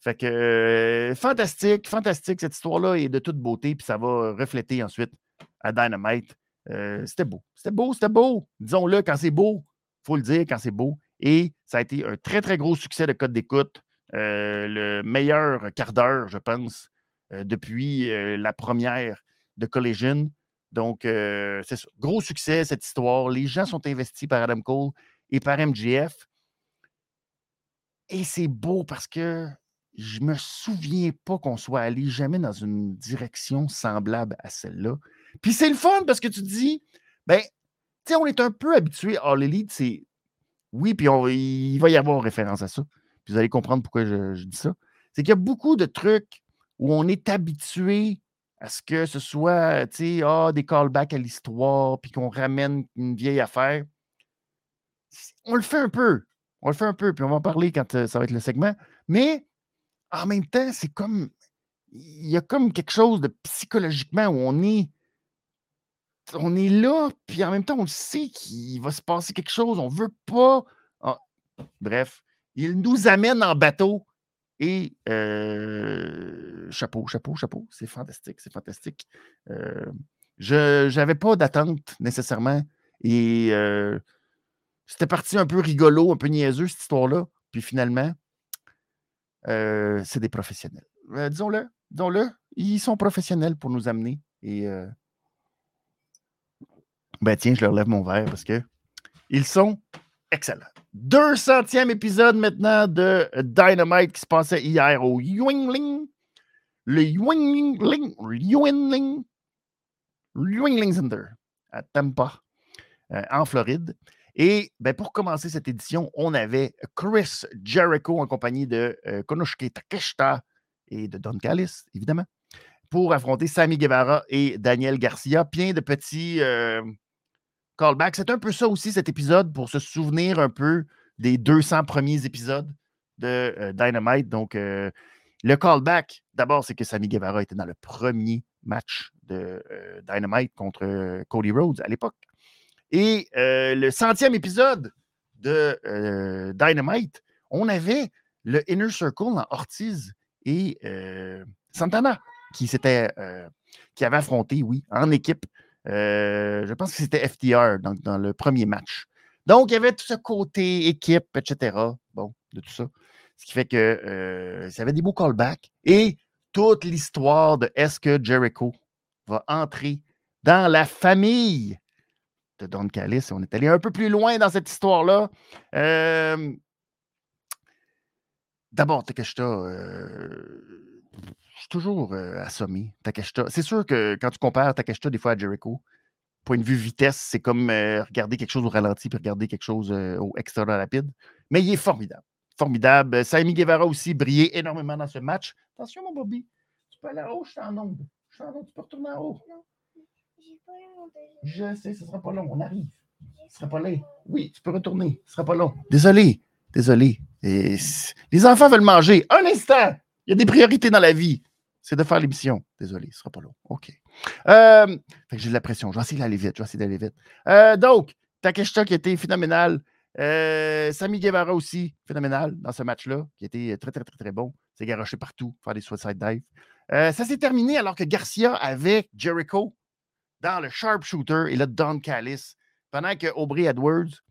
Fait que euh, fantastique, fantastique cette histoire-là est de toute beauté, puis ça va refléter ensuite à Dynamite. Euh, c'était beau, c'était beau, c'était beau. Disons-le, quand c'est beau, il faut le dire quand c'est beau. Et ça a été un très, très gros succès de code d'écoute. Euh, le meilleur quart d'heure, je pense, depuis la première de Collision. Donc, c'est Gros succès, cette histoire. Les gens sont investis par Adam Cole et par MGF. Et c'est beau parce que je me souviens pas qu'on soit allé jamais dans une direction semblable à celle-là. Puis c'est le fun parce que tu dis, ben, tu sais, on est un peu habitué à All Elite, c'est. Oui, puis il va y avoir référence à ça vous allez comprendre pourquoi je, dis ça. C'est qu'il y a beaucoup de trucs où on est habitué à ce que ce soit ah, des callbacks à l'histoire, puis qu'on ramène une vieille affaire. On le fait un peu. On le fait un peu, puis on va en parler quand euh, ça va être le segment. Mais en même temps, c'est comme. Il y a comme quelque chose de psychologiquement où on est. On est là, puis en même temps, on sait qu'il va se passer quelque chose. On ne veut pas. Ah, bref, il nous amène en bateau et euh, chapeau, chapeau, chapeau. C'est fantastique, c'est fantastique. Euh, je n'avais pas d'attente nécessairement. Et c'était parti un peu rigolo, un peu niaiseux, cette histoire-là. Puis finalement, c'est des professionnels. disons-le, disons-le, ils sont professionnels pour nous amener. Et ben tiens, je leur lève mon verre parce que ils sont excellents. 200e épisode maintenant de Dynamite qui se passait hier au Yuengling. Le Yuengling, Yuengling, Yuengling Center à Tampa, euh, en Floride. Et ben, pour commencer cette édition, on avait Chris Jericho en compagnie de euh, Konosuke Takeshita et de Don Callis, évidemment, pour affronter Sammy Guevara et Daniel Garcia. Plein de petits. Euh, callback. C'est un peu ça aussi, cet épisode, pour se souvenir un peu des 200 premiers épisodes de euh, Dynamite. Donc, euh, le callback, d'abord, c'est que Sammy Guevara était dans le premier match de Dynamite contre Cody Rhodes à l'époque. Et le centième épisode de Dynamite, on avait le Inner Circle en Ortiz et Santana qui, qui avait affronté, oui, en équipe euh, je pense que c'était FTR dans, le premier match. Donc, il y avait tout ce côté équipe, etc. Bon, de tout ça. Ce qui fait que euh, ça avait des beaux callbacks. Et toute l'histoire de est-ce que Jericho va entrer dans la famille de Don Callis. On est allé un peu plus loin dans cette histoire-là. Euh, D'abord, Takeshita, euh, toujours euh, assommé, Takeshita. C'est sûr que quand tu compares Takeshita des fois à Jericho, point de vue vitesse, c'est comme euh, regarder quelque chose au ralenti puis regarder quelque chose au extra rapide. Mais il est formidable. Formidable. Sammy Guevara aussi brillait énormément dans ce match. Attention, mon Bobby. Tu peux aller en haut, je suis en onde. Je suis en onde, tu peux retourner en haut. Non, je sais, ce ne sera pas long. On arrive. Ce ne sera pas long. Oui, tu peux retourner. Ce ne sera pas long. Désolé. Désolé. les enfants veulent manger. Un instant. Il y a des priorités dans la vie. c'est de faire l'émission. Désolé, ce sera pas long. OK. Euh, j'ai de la pression. Je vais essayer d'aller vite. Je vais essayer d'aller vite. Euh, donc, Takeshita qui était phénoménal. Euh, Sami Guevara aussi, phénoménal dans ce match-là, qui était très, très, très, très bon. C'est garoché partout, faire des suicide dives. ça s'est terminé alors que Garcia avec Jericho dans le sharpshooter et le Don Callis, pendant que Aubrey Edwards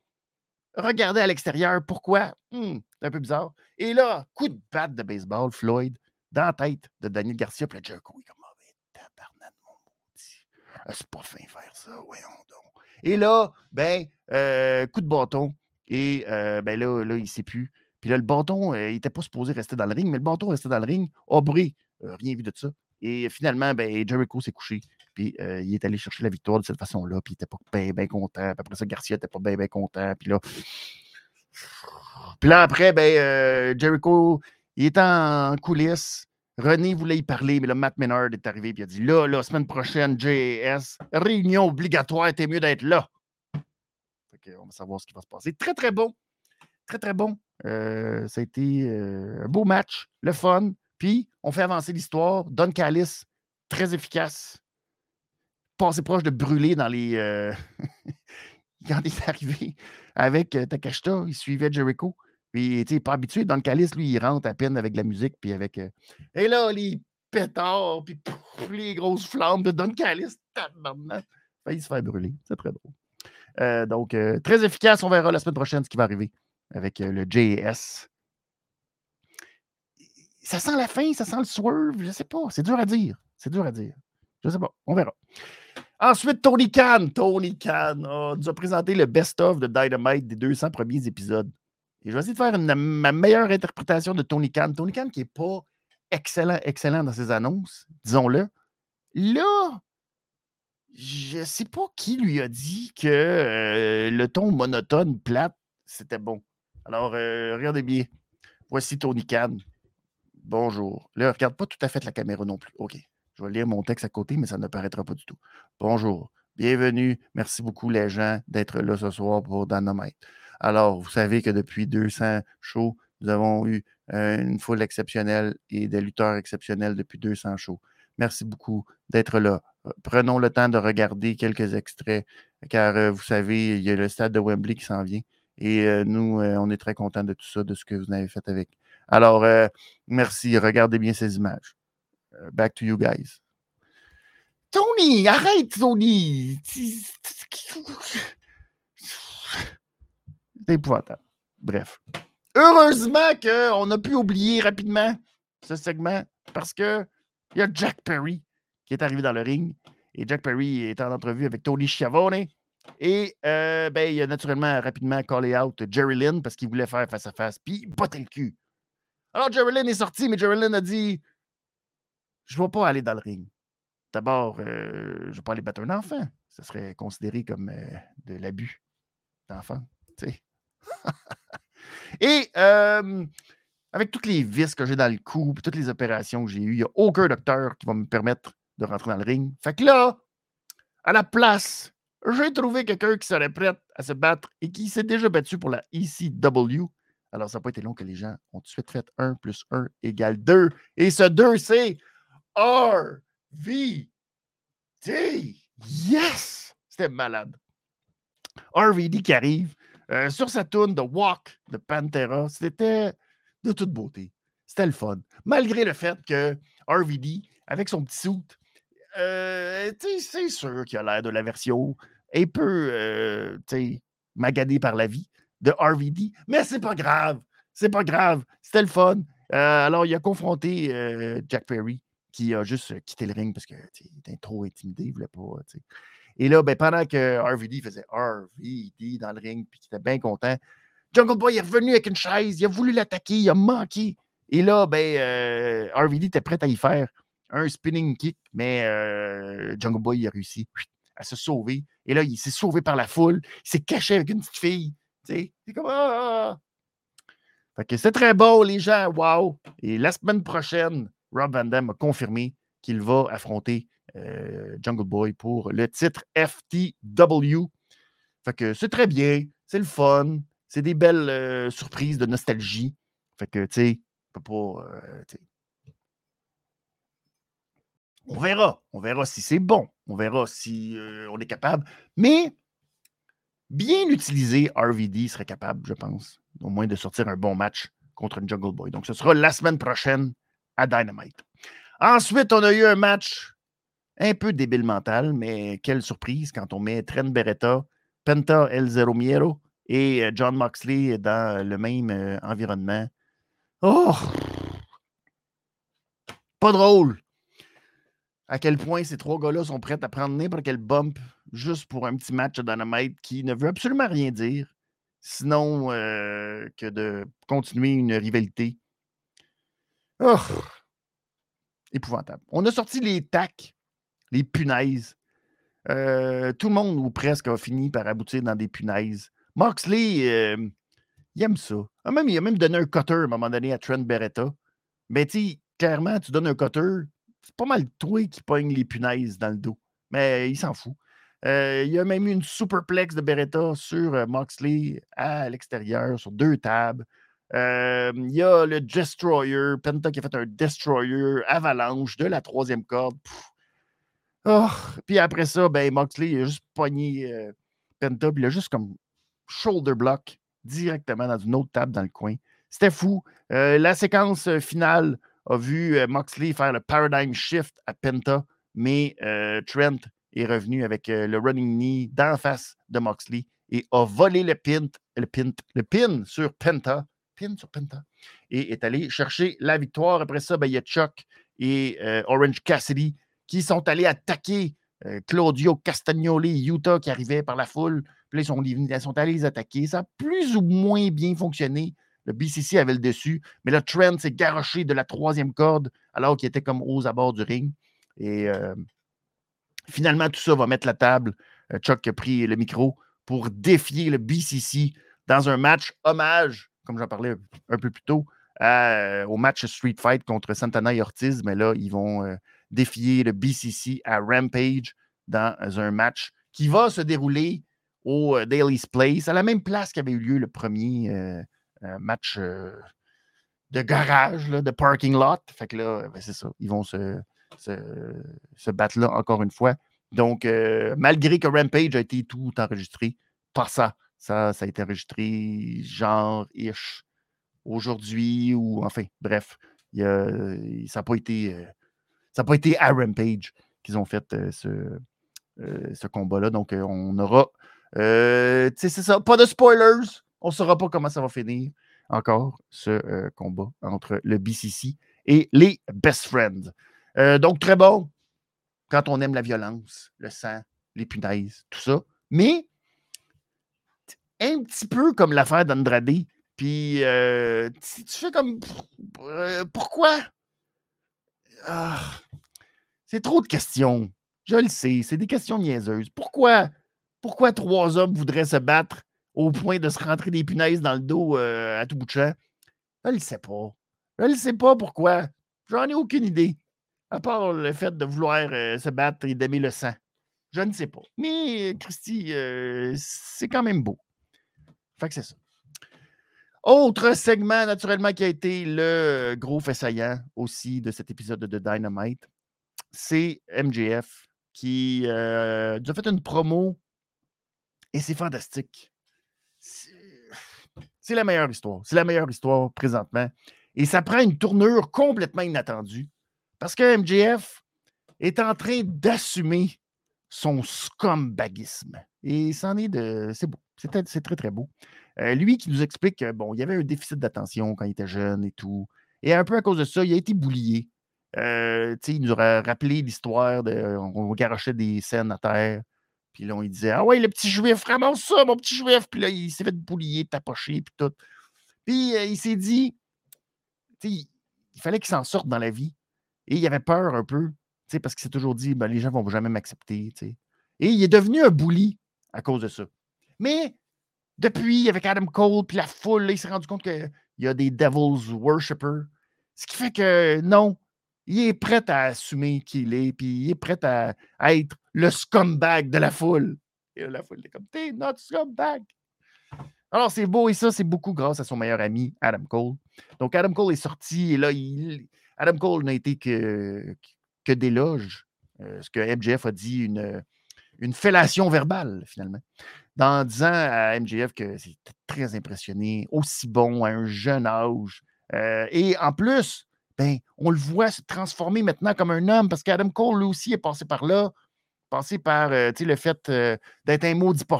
regardait à l'extérieur. Pourquoi? Hmm, c'est un peu bizarre. Et là, coup de batte de baseball, Floyd, dans la tête de Daniel Garcia, puis le Jericho, il est comme, oh, tabarnak, mon maudit. Ah, c'est pas fin faire ça, voyons donc. Et là, ben, euh, coup de bâton, et euh, ben là, là, il ne sait plus. Puis là, le bâton, euh, il n'était pas supposé rester dans le ring, mais le bâton restait dans le ring. Aubrey, rien vu de ça. Et finalement, ben, Jericho s'est couché. Puis il est allé chercher la victoire de cette façon-là. Puis il n'était pas bien, bien content. Puis après ça, Garcia n'était pas bien, bien content. Puis là. Puis là, après, ben, Jericho, il était en coulisses. René voulait y parler, mais le Matt Menard est arrivé et il a dit Là, la semaine prochaine, JS, réunion obligatoire, t'es mieux d'être là. on va savoir ce qui va se passer. Très, très bon. Très, très bon. ça a été un beau match, le fun. Puis, on fait avancer l'histoire. Don Callis, très efficace. Passé proche de brûler dans les. Euh, quand il est arrivé avec euh, Takashita, il suivait Jericho. Puis, tu sais, pas habitué. Don Callis, lui, il rentre à peine avec la musique. Puis avec. Euh, et là, les pétards, puis les grosses flammes de Don Callis, il se fait brûler. C'est très drôle. donc, très efficace. On verra la semaine prochaine ce qui va arriver avec le JS ça sent la fin, ça sent le swerve, je sais pas. C'est dur à dire. C'est dur à dire. Je sais pas. On verra. Ensuite, Tony Khan. Tony Khan nous a présenté le best-of de Dynamite des 200 premiers épisodes. Et je vais essayer de faire ma meilleure interprétation de Tony Khan. Tony Khan qui n'est pas excellent, excellent dans ses annonces, disons-le. Là, je ne sais pas qui lui a dit que euh, le ton monotone, plate, c'était bon. Alors, euh, regardez bien. Voici Tony Khan. Bonjour. Là, regarde pas tout à fait la caméra non plus. OK. Je vais lire mon texte à côté, mais ça ne paraîtra pas du tout. Bonjour. Bienvenue. Merci beaucoup, les gens, d'être là ce soir pour Dynamite. Alors, vous savez que depuis 200 shows, nous avons eu euh, une foule exceptionnelle et des lutteurs exceptionnels depuis 200 shows. Merci beaucoup d'être là. Euh, prenons le temps de regarder quelques extraits, car euh, vous savez, il y a le stade de Wembley qui s'en vient. Et nous, on est très contents de tout ça, de ce que vous avez fait avec alors, euh, merci. Regardez bien ces images. Euh, back to you guys. Tony, arrête, Tony. C'est épouvantable. Bref. Heureusement qu'on a pu oublier rapidement ce segment parce qu'il y a Jack Perry qui est arrivé dans le ring. Et Jack Perry est en entrevue avec Tony Schiavone. Et euh, ben, il a naturellement rapidement callé out Jerry Lynn parce qu'il voulait faire face à face. Puis il bottait le cul. Alors, Lynn est sorti, mais Lynn a dit Je ne vais pas aller dans le ring. D'abord, euh, je ne vais pas aller battre un enfant. Ce serait considéré comme euh, de l'abus d'enfant. Et avec toutes les vis que j'ai dans le cou, toutes les opérations que j'ai eues, il n'y a aucun docteur qui va me permettre de rentrer dans le ring. Fait que là, à la place, j'ai trouvé quelqu'un qui serait prêt à se battre et qui s'est déjà battu pour la ECW. Alors, ça n'a pas été long que les gens ont tout de suite fait 1 plus 1 égale 2. Et ce 2, c'est RVD. Yes! C'était malade. RVD qui arrive euh, sur sa tune de Walk de Pantera. C'était de toute beauté. C'était le fun. Malgré le fait que RVD, avec son petit soute, euh, c'est sûr qu'il a l'air de la version un peu euh, magadé par la vie de RVD, mais c'est pas grave. C'est pas grave. C'était le fun. Euh, alors, il a confronté euh, Jack Perry, qui a juste quitté le ring parce qu'il était trop intimidé, il voulait pas. Et là, ben, pendant que RVD faisait RVD dans le ring, puis qu'il était bien content, Jungle Boy est revenu avec une chaise, il a voulu l'attaquer, il a manqué. Et là, ben, euh, RVD était prêt à y faire un spinning kick, mais Jungle Boy a réussi à se sauver. Et là, il s'est sauvé par la foule, il s'est caché avec une petite fille. C'est comme ah! c'est très beau, les gens. Wow! Et la semaine prochaine, Rob Van Dam a confirmé qu'il va affronter euh, Jungle Boy pour le titre FTW. Fait que c'est très bien, c'est le fun, c'est des belles euh, surprises de nostalgie. Fait que, tu sais, peut pas. Euh, On verra. On verra si c'est bon. On verra si on est capable. Mais bien utilisé, RVD serait capable, je pense, au moins de sortir un bon match contre un Jungle Boy. Donc, ce sera la semaine prochaine à Dynamite. Ensuite, on a eu un match un peu débile mental, mais quelle surprise quand on met Tren Beretta, Penta El Zero Miero et euh, John Moxley dans le même euh, environnement. Oh! Pas drôle! À quel point ces trois gars-là sont prêts à prendre n'importe quel bump juste pour un petit match de Dynamite qui ne veut absolument rien dire, sinon euh, que de continuer une rivalité. Oh! Épouvantable. On a sorti les tacs, les punaises. tout le monde, ou presque, a fini par aboutir dans des punaises. Moxley, euh, il aime ça. Ah, même, il a même donné un cutter à un moment donné à Trent Beretta. Mais tu clairement, tu donnes un cutter, c'est pas mal toi qui pogne les punaises dans le dos. Mais il s'en fout. Euh, il y a même eu une superplex de Beretta sur euh, Moxley à l'extérieur, sur deux tables. il y a le Destroyer, Penta qui a fait un Destroyer avalanche de la troisième corde. Oh, puis après ça, ben, Moxley a juste pogné Penta, puis il a juste comme shoulder block directement dans une autre table dans le coin. C'était fou. Euh, la séquence euh, finale a vu euh, Moxley faire le paradigm shift à Penta, mais Trent est revenu avec le running knee d'en face de Moxley et a volé le pin, le pin, le pin sur Penta. Pin sur Penta. Et est allé chercher la victoire. Après ça, ben, il y a Chuck et Orange Cassidy qui sont allés attaquer Claudio Castagnoli, Utah, qui arrivait par la foule. Puis là, ils sont, allés les attaquer. Ça a plus ou moins bien fonctionné. Le BCC avait le dessus. Mais là, Trent s'est garoché de la troisième corde alors qu'il était comme aux abords du ring. Et euh, finalement, tout ça va mettre la table. Euh, Chuck a pris le micro pour défier le BCC dans un match hommage, comme j'en parlais un peu plus tôt, au match Street Fight contre Santana et Ortiz. Mais là, ils vont euh, défier le BCC à Rampage dans un match qui va se dérouler au euh, Daily's Place, à la même place qu'avait eu lieu le premier euh, euh, match de garage, de parking lot. Fait que là, ben, c'est ça. Ils vont se, se, battre là encore une fois. Donc, malgré que Rampage a été tout enregistré, pas ça. Ça, ça a été enregistré genre ish aujourd'hui ou enfin, bref. ça n'a pas été. ça pas été à Rampage qu'ils ont fait ce, ce combat-là. Donc, on aura euh, c'est ça. Pas de spoilers. On ne saura pas comment ça va finir encore, ce euh, combat entre le BCC et les Best Friends. Euh, donc, très bon quand on aime la violence, le sang, les punaises, tout ça. Mais un petit peu comme l'affaire d'Andrade. Puis, tu fais comme. pourquoi? Ah, c'est trop de questions. Je le sais, c'est des questions niaiseuses. Pourquoi pourquoi trois hommes voudraient se battre au point de se rentrer des punaises dans le dos euh, à tout bout de champ? Je ne le sais pas. Je ne sais pas pourquoi. J'en ai aucune idée. À part le fait de vouloir euh, se battre et d'aimer le sang. Je ne sais pas. Mais, Christy, euh, c'est quand même beau. Fait que c'est ça. Autre segment, naturellement, qui a été le gros fait saillant aussi de cet épisode de Dynamite, c'est MJF qui a fait une promo et c'est fantastique. C'est la meilleure histoire. C'est la meilleure histoire présentement. Et ça prend une tournure complètement inattendue parce que MJF est en train d'assumer son scumbagisme. Et c'en est de. C'est beau. C'est très, très beau. Euh, lui qui nous explique qu'il bon, il y avait un déficit d'attention quand il était jeune et tout. Et un peu à cause de ça, il a été boulié. Euh, il nous aurait rappelé l'histoire de. On garochait des scènes à terre. Puis là, on disait Ah ouais, le petit juif, vraiment ça, mon petit juif. Puis là, il s'est fait boulier, tapocher, puis tout. Puis euh, il s'est dit il fallait qu'il s'en sorte dans la vie. Et il avait peur un peu, parce qu'il s'est toujours dit ben, les gens ne vont jamais m'accepter. Et il est devenu un bully à cause de ça. Mais depuis, avec Adam Cole, puis la foule, il s'est rendu compte qu'il y a des Devil's Worshippers. Ce qui fait que non, il est prêt à assumer qui il est, puis il est prêt à, être le scumbag de la foule. Et la foule est comme, t'es notre scumbag. Alors, c'est beau, et ça, c'est beaucoup grâce à son meilleur ami, Adam Cole. Donc, Adam Cole est sorti, et là, Adam Cole n'a été que, que d'éloges. ce que MJF a dit, une, une fellation verbale, finalement, en disant à MJF que c'était très impressionné, aussi bon à un jeune âge. et en plus, ben, on le voit se transformer maintenant comme un homme parce qu'Adam Cole, lui aussi, est passé par là, passé par le fait d'être un maudit pas.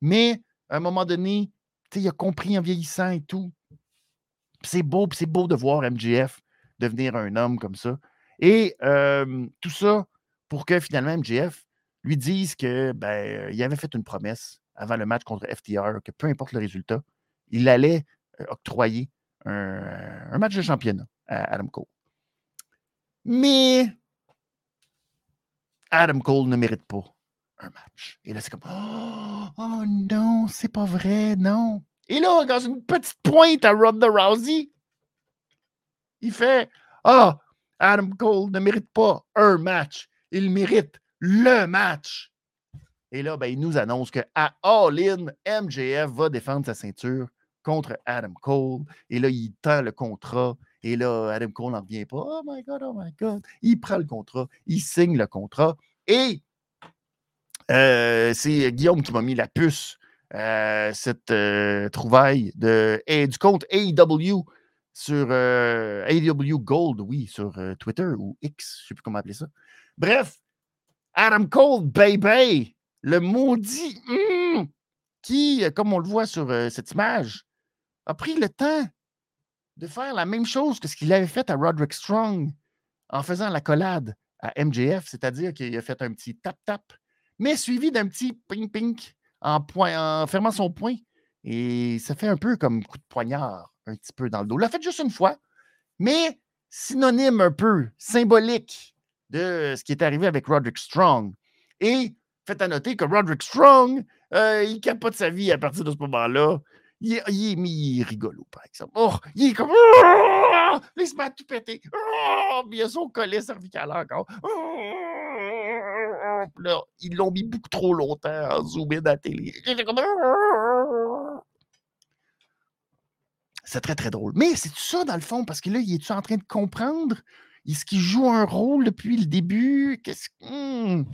Mais à un moment donné, il a compris en vieillissant et tout. C'est beau, c'est beau de voir MJF devenir un homme comme ça. Et tout ça pour que finalement MJF lui dise que ben, il avait fait une promesse avant le match contre FTR, que peu importe le résultat, il allait octroyer un, match de championnat à Adam Cole. Mais Adam Cole ne mérite pas un match. Et là, c'est comme oh, oh, non, c'est pas vrai, non. Et là, dans une petite pointe à Ronda Rousey, il fait Ah, Adam Cole ne mérite pas un match. Il mérite le match. Et là, ben, il nous annonce qu'à All In, MJF va défendre sa ceinture contre Adam Cole. Et là, il tend le contrat. Et là, Adam Cole n'en revient pas. Oh my God, oh my God. Il prend le contrat. Il signe le contrat. Et euh, c'est Guillaume qui m'a mis la puce, euh, cette euh, trouvaille de, du compte AEW sur AEW Gold, oui, sur Twitter ou X, je ne sais plus comment appeler ça. Bref, Adam Cole, baby, le maudit, hmm, qui, comme on le voit sur cette image, a pris le temps de faire la même chose que ce qu'il avait fait à Roderick Strong en faisant la collade à MJF, c'est-à-dire qu'il a fait un petit tap-tap mais suivi d'un petit ping-ping en, en fermant son poing. Et ça fait un peu comme coup de poignard, un petit peu dans le dos. L'a fait juste une fois, mais synonyme un peu, symbolique de ce qui est arrivé avec Roderick Strong. Et faites à noter que Roderick Strong, euh, il capote sa vie à partir de ce moment-là. Il, est, mis rigolo, par exemple. Oh, il est comme. Il se met tout péter. Oh, il a son collet cervical encore. Oh, ils l'ont mis beaucoup trop longtemps à zoomer dans la télé. C'est très, très drôle. Mais c'est ça, dans le fond, parce que là, il est-tu en train de comprendre? Est-ce qu'il joue un rôle depuis le début? Qu'est-ce hmm?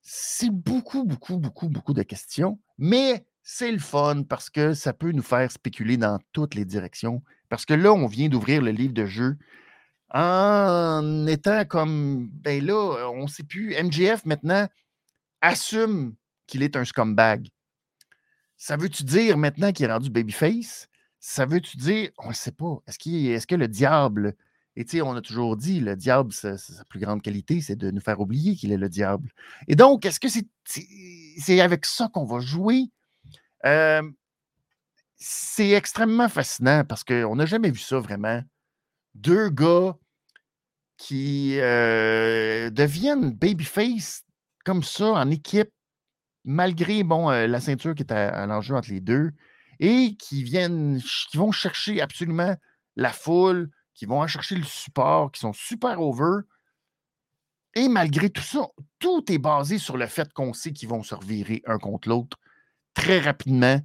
C'est beaucoup, beaucoup, beaucoup, beaucoup de questions. Mais c'est le fun parce que ça peut nous faire spéculer dans toutes les directions. Parce que là, on vient d'ouvrir le livre de jeu en étant comme, ben là, on ne sait plus, MJF maintenant assume qu'il est un scumbag. Ça veut-tu dire maintenant qu'il est rendu babyface? Ça veut-tu dire, on ne sait pas, est-ce, est que le diable, et tu sais, on a toujours dit, le diable, sa, plus grande qualité, c'est de nous faire oublier qu'il est le diable. Et donc, est-ce que c'est, c'est, avec ça qu'on va jouer? Euh, c'est extrêmement fascinant parce qu'on n'a jamais vu ça vraiment. Deux gars qui euh, deviennent babyface comme ça en équipe, malgré bon, euh, la ceinture qui est à, l'enjeu entre les deux, et qui viennent, qui vont chercher absolument la foule, qui vont chercher le support, qui sont super over. Et malgré tout ça, tout est basé sur le fait qu'on sait qu'ils vont se revirer un contre l'autre très rapidement.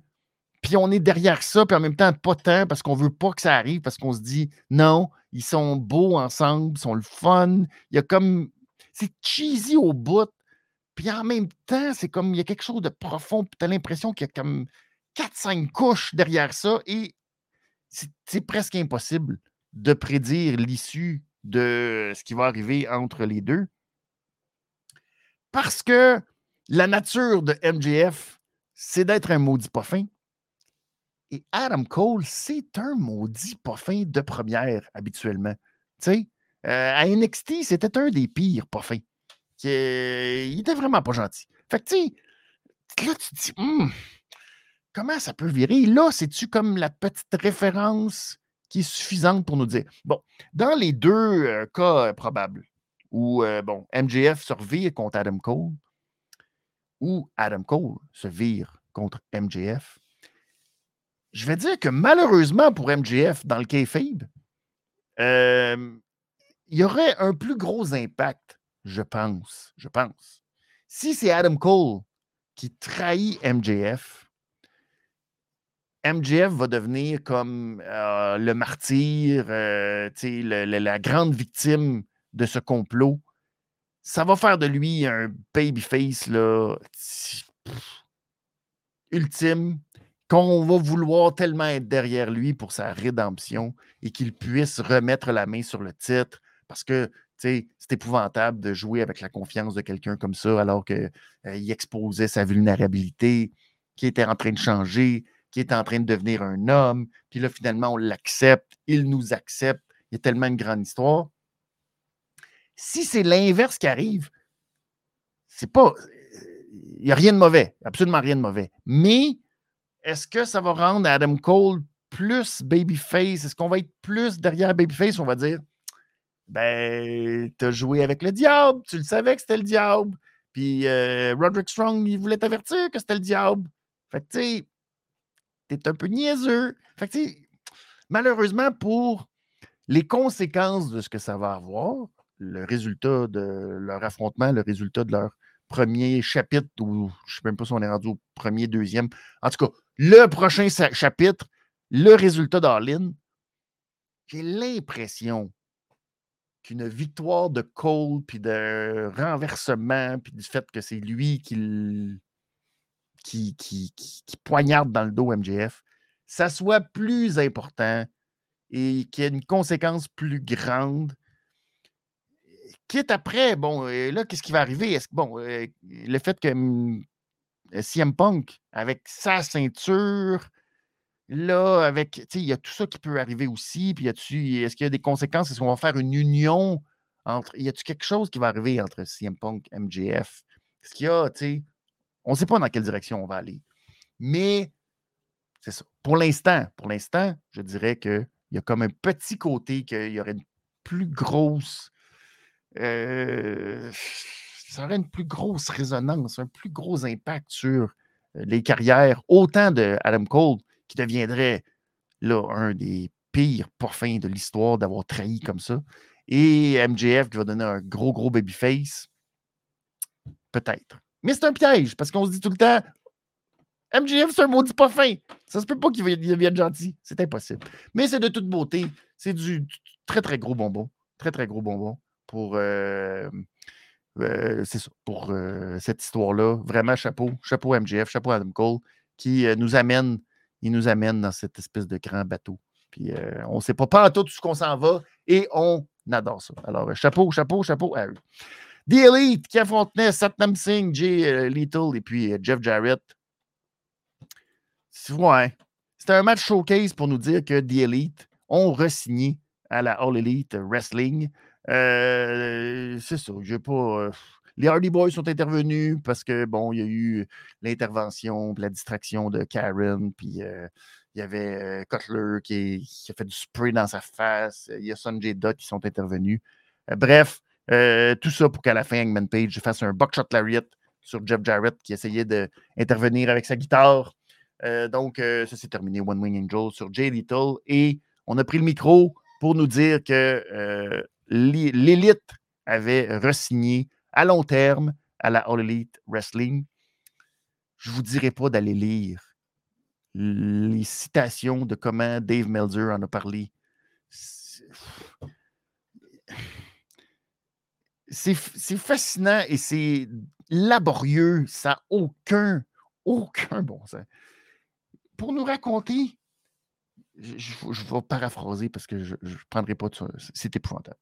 Puis on est derrière ça, puis en même temps, pas tant, parce qu'on ne veut pas que ça arrive, parce qu'on se dit non, ils sont beaux ensemble, ils sont le fun. Il y a comme. C'est cheesy au bout. Puis en même temps, c'est comme il y a quelque chose de profond. Puis tu as l'impression qu'il y a comme 4-5 couches derrière ça. Et c'est presque impossible de prédire l'issue de ce qui va arriver entre les deux. Parce que la nature de MJF, c'est d'être un maudit pas. Et Adam Cole, c'est un maudit pas de première habituellement. Tu sais, euh, à NXT, c'était un des pires pas fins. il était vraiment pas gentil. Fait que tu sais, là, tu te dis, «Hum, comment ça peut virer? Là, c'est-tu comme la petite référence qui est suffisante pour nous dire? Bon, dans les deux euh, cas euh, probables, où, bon, MJF se revire contre Adam Cole, ou Adam Cole se vire contre MJF, je vais dire que malheureusement pour MJF, dans le kayfabe, euh, il y aurait un plus gros impact, je pense. Je pense. Si c'est Adam Cole qui trahit MJF, MJF va devenir comme euh, le martyr, euh, la grande victime de ce complot, ça va faire de lui un babyface là, ultime qu'on va vouloir tellement être derrière lui pour sa rédemption et qu'il puisse remettre la main sur le titre parce que c'est épouvantable de jouer avec la confiance de quelqu'un comme ça alors qu'il euh, exposait sa vulnérabilité, qui était en train de changer, qui était en train de devenir un homme. Puis là, finalement, on l'accepte, il nous accepte. Il y a tellement une grande histoire. Si c'est l'inverse qui arrive, c'est pas. Il n'y a rien de mauvais, absolument rien de mauvais. Mais est-ce que ça va rendre Adam Cole plus babyface? Est-ce qu'on va être plus derrière babyface? On va dire, ben, tu as joué avec le diable, tu le savais que c'était le diable. Puis euh, Roderick Strong, il voulait t'avertir que c'était le diable. Fait que, tu sais, t'es un peu niaiseux. Fait que, malheureusement, pour les conséquences de ce que ça va avoir, le résultat de leur affrontement, le résultat de leur premier chapitre, ou je ne sais même pas si on est rendu au premier, deuxième. En tout cas, le prochain chapitre, le résultat d'Arlene, j'ai l'impression qu'une victoire de Cole, puis de renversement, puis du fait que c'est lui qui, qui, qui, qui, poignarde dans le dos MJF, ça soit plus important et qu'il y ait une conséquence plus grande quitte après, bon, là, qu'est-ce qui va arriver? Est-ce bon, euh, le fait que hum, euh, CM Punk, avec sa ceinture, là, avec, tu sais, il y a tout ça qui peut arriver aussi, puis est-ce qu'il y a des conséquences? Est-ce qu'on va faire une union entre, y a-t-il quelque chose qui va arriver entre CM Punk, MJF? Est-ce qu'il y a, tu sais, on ne sait pas dans quelle direction on va aller. Mais, c'est ça. Pour l'instant, pour l'instant, je dirais qu'il y a comme un petit côté qu'il y aurait une plus grosse euh, ça aurait une plus grosse résonance, un plus gros impact sur euh, les carrières, autant de Adam Cole, qui deviendrait là, un des pires parfums de l'histoire d'avoir trahi comme ça, et MJF qui va donner un gros, gros babyface. Peut-être. Mais c'est un piège, parce qu'on se dit tout le temps MJF, c'est un maudit pas fin. Ça se peut pas qu'il devienne gentil. C'est impossible. Mais c'est de toute beauté. C'est du très, très gros bonbon. Très, très gros bonbon pour, euh, euh, pour euh, cette histoire-là. Vraiment, chapeau. Chapeau MGF, chapeau Adam Cole, qui nous amène, il nous amène dans cette espèce de grand bateau. Puis on ne sait pas, pas tout ce qu'on s'en va et on adore ça. Alors, chapeau, chapeau, chapeau à eux. The Elite qui affrontait Satnam Singh, Jay Little et puis Jeff Jarrett. Ouais. C'était un match showcase pour nous dire que The Elite ont re-signé à la All Elite Wrestling. Euh, c'est ça. J'ai pas. Euh, les Hardy Boys sont intervenus parce que, bon, il y a eu l'intervention, la distraction de Karen, puis euh, il y avait Cutler qui, a fait du spray dans sa face. Il y a Sanjay Dutt qui sont intervenus. bref, tout ça pour qu'à la fin, Hangman Page fasse un buckshot lariat sur Jeff Jarrett qui essayait d'intervenir avec sa guitare. donc, ça s'est terminé One Wing Angel sur Jay Little. Et on a pris le micro pour nous dire que l'élite avait resigné à long terme à la All Elite Wrestling. Je ne vous dirai pas d'aller lire les citations de comment Dave Melzer en a parlé. C'est fascinant et c'est laborieux. Ça n'a aucun, aucun bon sens. Pour nous raconter, je, vais paraphraser parce que je ne prendrai pas de ça. C'est épouvantable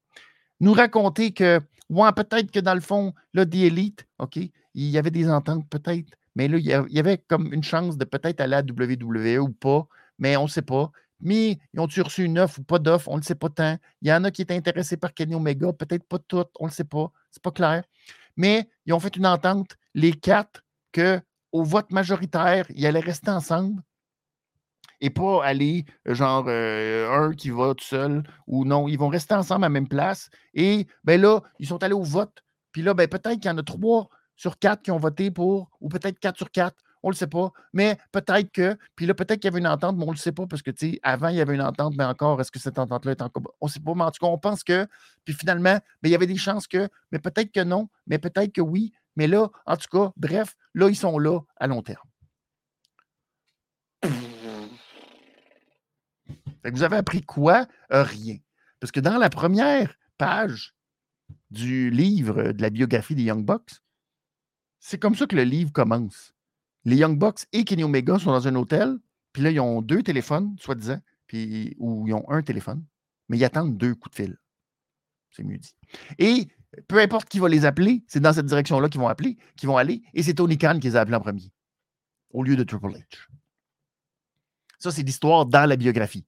nous raconter que, ouais, peut-être que dans le fond, là, des élites, OK, il y avait des ententes peut-être, mais là, il y avait comme une chance de peut-être aller à WWE ou pas, mais on ne sait pas. Mais ils ont-ils reçu une offre ou pas d'offre? On ne le sait pas tant. Il y en a qui étaient intéressés par Kenny Omega, peut-être pas toutes, on ne le sait pas. C'est pas clair. Mais ils ont fait une entente, les quatre, qu'au vote majoritaire, ils allaient rester ensemble et pas aller, genre, euh, un qui tout seul ou non. Ils vont rester ensemble à la même place. Et ben là, ils sont allés au vote. Puis là, ben, peut-être qu'il y en a trois sur quatre qui ont voté pour, ou peut-être quatre sur quatre. On ne le sait pas. Mais peut-être que, puis là, peut-être qu'il y avait une entente, mais on ne le sait pas parce que, tu sais, avant, il y avait une entente, mais encore, est-ce que cette entente-là est encore. On ne sait pas, mais en tout cas, on pense que, puis finalement, ben, il y avait des chances que, mais peut-être que non, mais peut-être que oui. Mais là, en tout cas, bref, là, ils sont là à long terme. vous avez appris quoi? Euh, rien. Parce que dans la première page du livre de la biographie des Young Bucks, c'est comme ça que le livre commence. Les Young Bucks et Kenny Omega sont dans un hôtel, puis là, ils ont deux téléphones, soi-disant, ou ils ont un téléphone, mais ils attendent deux coups de fil. C'est mieux dit. Et peu importe qui va les appeler, c'est dans cette direction-là qu'ils vont appeler, qu'ils vont aller, et c'est Tony Khan qui les a appelés en premier, au lieu de Triple H. Ça, c'est l'histoire dans la biographie.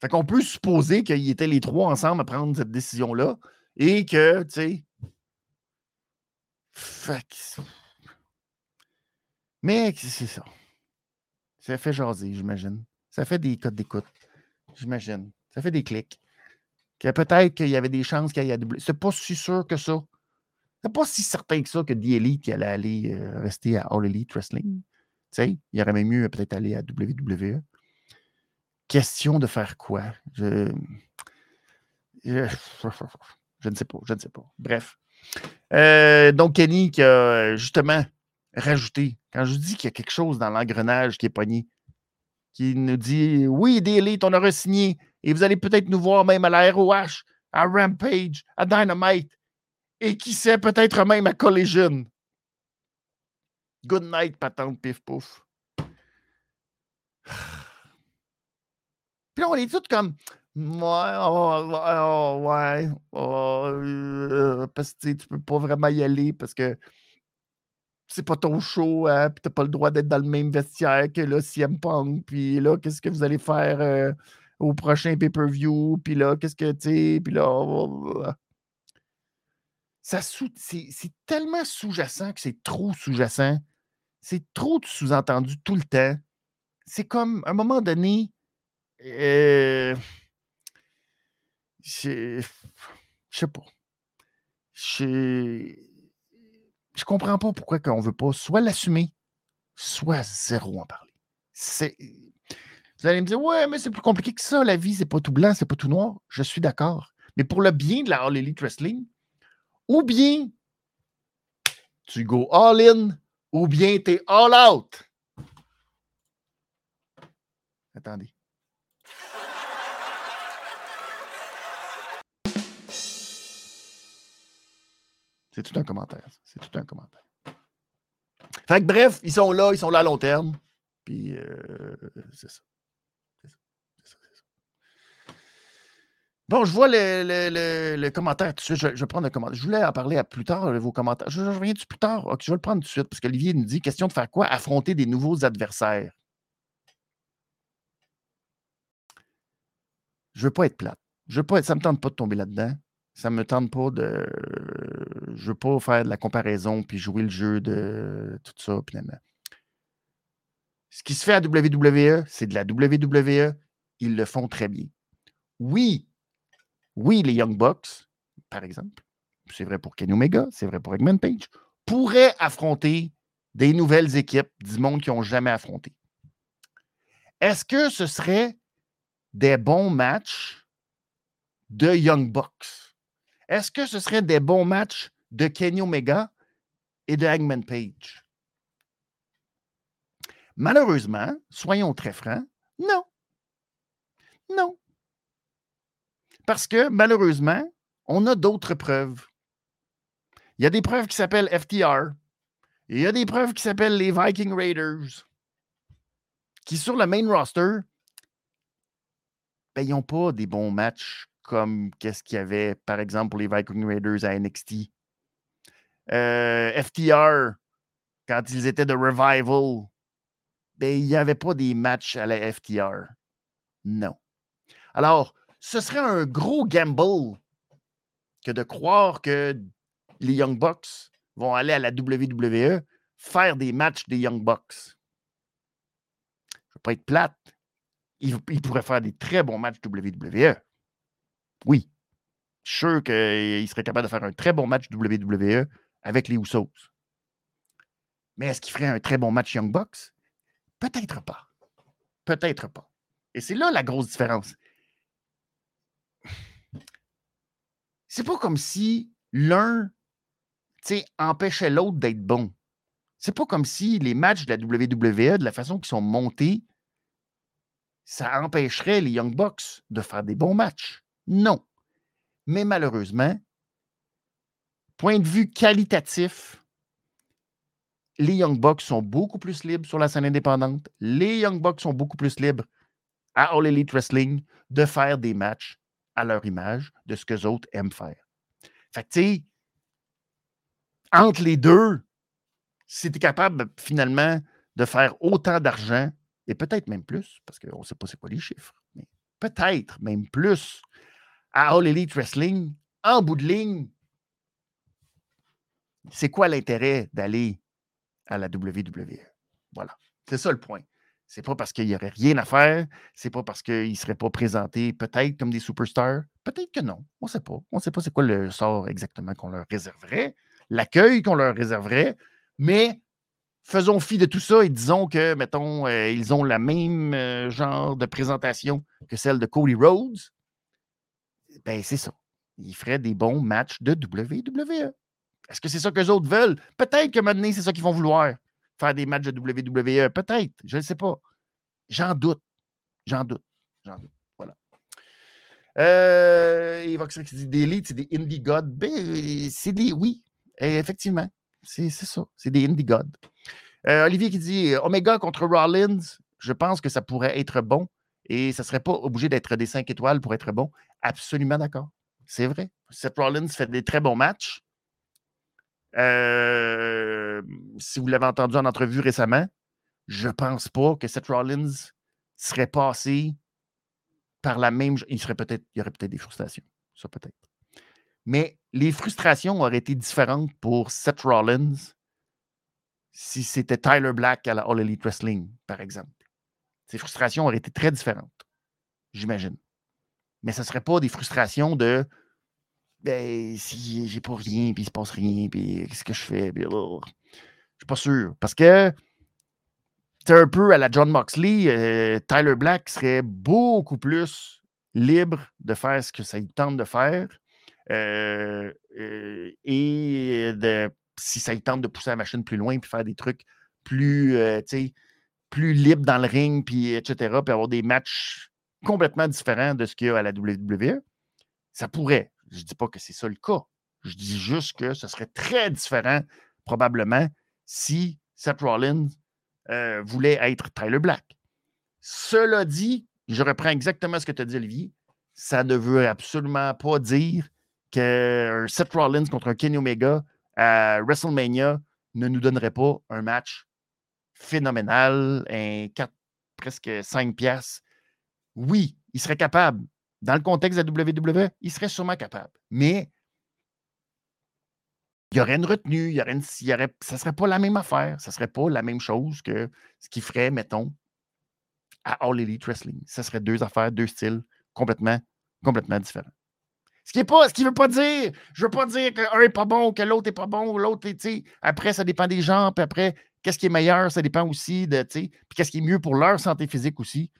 Fait qu'on peut supposer qu'ils étaient les trois ensemble à prendre cette décision-là et que, tu sais. Fait Mais c'est ça. Ça fait jaser, j'imagine. Ça fait des codes d'écoute, j'imagine. Ça fait des clics. Que peut-être qu'il y avait des chances qu'il y ait doublé. C'est pas si sûr que ça. C'est pas si certain que ça que The Elite allait aller euh, rester à All Elite Wrestling. Tu sais, il aurait même mieux peut-être aller à WWE. Question de faire quoi? Je, je, ne sais pas, je ne sais pas. Bref. Euh, donc, Kenny qui a justement rajouté, quand je dis qu'il y a quelque chose dans l'engrenage qui est pogné, qui nous dit Oui, Daily, on a signé et vous allez peut-être nous voir même à la ROH, à Rampage, à Dynamite et qui sait, peut-être même à Collision. Good night, patente, pif pouf. Puis on est tous comme Ouais, oh, oh, ouais, oh, euh, parce que tu peux pas vraiment y aller parce que c'est pas ton show, hein, puis t'as pas le droit d'être dans le même vestiaire que là, CM Punk, puis là, qu'est-ce que vous allez faire euh, au prochain pay-per-view, puis là, qu'est-ce que, tu puis là, c'est tellement sous-jacent que c'est trop sous-jacent. C'est trop sous-entendu tout le temps. C'est comme, à un moment donné, euh, je sais pas. Je je comprends pas pourquoi on veut pas soit l'assumer, soit zéro en parler. Vous allez me dire, ouais, mais c'est plus compliqué que ça. La vie, c'est pas tout blanc, c'est pas tout noir. Je suis d'accord. Mais pour le bien de la All Elite Wrestling, ou bien tu go all in, ou bien tu es all out. Attendez. C'est tout un commentaire. C'est tout un commentaire. Fait que bref, ils sont là, ils sont là à long terme. Puis euh, c'est ça. C'est ça. C'est ça. Bon, je vois le, le, commentaire tout de suite. Je, vais prendre le commentaire. Je voulais en parler à plus tard, vos commentaires. Je, reviens du plus tard. Je vais le prendre tout de suite parce qu'Olivier nous dit question de faire quoi? Affronter des nouveaux adversaires. Je veux pas être plate. Je veux pas être, ça ne me tente pas de tomber là-dedans. Ça me tente pas de. Je veux pas faire de la comparaison puis jouer le jeu de tout ça. Ce qui se fait à WWE, c'est de la WWE. Ils le font très bien. Oui, oui, les Young Bucks, par exemple, c'est vrai pour Kenny Omega, c'est vrai pour Eggman Page, pourraient affronter des nouvelles équipes du monde qui n'ont jamais affronté. Est-ce que ce serait des bons matchs de Young Bucks? Est-ce que ce serait des bons matchs de Kenny Omega et de Hangman Page? Malheureusement, soyons très francs, non. Non. Parce que malheureusement, on a d'autres preuves. Il y a des preuves qui s'appellent FTR. il y a des preuves qui s'appellent les Viking Raiders. Qui, sur le main roster, ben, ils n'ont pas des bons matchs comme qu'est-ce qu'il y avait, par exemple, pour les Viking Raiders à NXT. Euh, FTR, quand ils étaient de Revival, ben, il n'y avait pas des matchs à la FTR. Non. Alors, ce serait un gros gamble que de croire que les Young Bucks vont aller à la WWE faire des matchs des Young Bucks. Je ne veux pas être plate. Ils, ils pourraient faire des très bons matchs WWE. Oui. Je suis sûr qu'il serait capable de faire un très bon match WWE avec les Usos. Mais est-ce qu'il ferait un très bon match Young Bucks? Peut-être pas. Peut-être pas. Et c'est là la grosse différence. C'est pas comme si l'un empêchait l'autre d'être bon. C'est pas comme si les matchs de la WWE, de la façon qu'ils sont montés, ça empêcherait les Young Bucks de faire des bons matchs. Non. Mais malheureusement, point de vue qualitatif, les Young Bucks sont beaucoup plus libres sur la scène indépendante. Les Young Bucks sont beaucoup plus libres à All Elite Wrestling de faire des matchs à leur image de ce que les autres aiment faire. Fait que, entre les deux, si tu es capable finalement de faire autant d'argent, et peut-être même plus, parce qu'on ne sait pas c'est quoi les chiffres, mais peut-être même plus à All Elite Wrestling, en bout de ligne, c'est quoi l'intérêt d'aller à la WWE? Voilà. C'est ça le point. C'est pas parce qu'il n'y aurait rien à faire, c'est pas parce qu'ils ne seraient pas présentés peut-être comme des superstars. Peut-être que non. On ne sait pas. On ne sait pas c'est quoi le sort exactement qu'on leur réserverait, l'accueil qu'on leur réserverait, mais faisons fi de tout ça et disons que, mettons, euh, ils ont la même euh, genre de présentation que celle de Cody Rhodes. Ben, c'est ça. Ils feraient des bons matchs de WWE. Est-ce que c'est ça que les autres veulent? Peut-être que maintenant, c'est ça qu'ils vont vouloir. Faire des matchs de WWE. Peut-être. Je ne sais pas. J'en doute. J'en doute. J'en doute. Voilà. Euh, il va que c'est des élites, c'est des indie gods. Ben, c'est des. Oui, effectivement. C'est ça. C'est des indie gods. Euh, Olivier qui dit Omega contre Rollins, je pense que ça pourrait être bon et ça ne serait pas obligé d'être des 5 étoiles pour être bon. Absolument d'accord. C'est vrai. Seth Rollins fait des très bons matchs. Euh, si vous l'avez entendu en entrevue récemment, je ne pense pas que Seth Rollins serait passé par la même. Il il y aurait peut-être des frustrations. Ça peut-être. Mais les frustrations auraient été différentes pour Seth Rollins si c'était Tyler Black à la All Elite Wrestling, par exemple. Ces frustrations auraient été très différentes, j'imagine. Mais ce ne serait pas des frustrations de ben, si j'ai pas rien, puis il se passe rien, puis qu'est-ce que je fais? Je je suis pas sûr. Parce que c'est un peu à la John Moxley, euh, Tyler Black serait beaucoup plus libre de faire ce que ça lui tente de faire. Euh, euh, et de, si ça lui tente de pousser la machine plus loin, puis faire des trucs plus, plus libres dans le ring, puis etc., puis avoir des matchs complètement différents de ce qu'il y a à la WWE, ça pourrait. Je ne dis pas que c'est ça le cas. Je dis juste que ce serait très différent, probablement, si Seth Rollins euh, voulait être Tyler Black. Cela dit, je reprends exactement ce que tu as dit, Olivier. Ça ne veut absolument pas dire que Seth Rollins contre un Kenny Omega à WrestleMania ne nous donnerait pas un match phénoménal, un 4, presque 5 piastres. Oui, il serait capable, dans le contexte de la WWE, il serait sûrement capable. Mais il y aurait une retenue, il y aurait, ça ne serait pas la même affaire. Ça ne serait pas la même chose que ce qu'il ferait, mettons, à All Elite Wrestling. Ça serait deux affaires, deux styles complètement, complètement différents. Ce qui ne veut pas dire, je veux pas dire qu'un n'est pas bon, que l'autre n'est pas bon, l'autre, tu après, ça dépend des gens, puis après, qu'est-ce qui est meilleur, ça dépend aussi de, tu sais, puis qu'est-ce qui est mieux pour leur santé physique aussi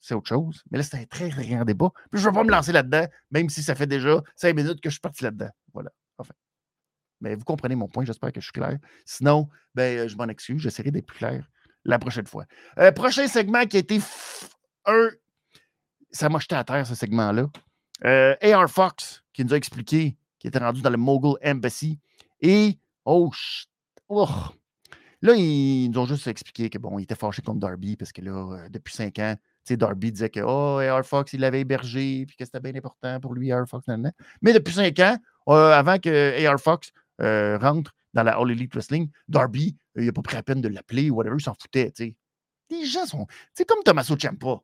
c'est autre chose. Mais là, c'est un très grand débat. Puis je ne vais pas me lancer là-dedans, même si ça fait déjà cinq minutes que je suis parti là-dedans. Voilà. Enfin. Mais vous comprenez mon point, j'espère que je suis clair. Sinon, ben, euh, je m'en excuse, j'essaierai d'être plus clair la prochaine fois. Euh, prochain segment qui a été un. Ça m'a jeté à terre, ce segment-là. Euh, AR Fox, qui nous a expliqué qu'il était rendu dans le Mogul Embassy. Et, oh, oh, là, ils nous ont juste expliqué que bon, il était fâché contre Darby parce que là, depuis cinq ans, Darby disait que oh, Air Fox, il l'avait hébergé, puis que c'était bien important pour lui, Air Fox. Mais depuis cinq ans, euh, avant que Air Fox euh, rentre dans la All Elite Wrestling, Darby, il n'a pas pris la peine de l'appeler ou whatever, il s'en foutait. Les gens sont. C'est comme Tommaso Ciampa,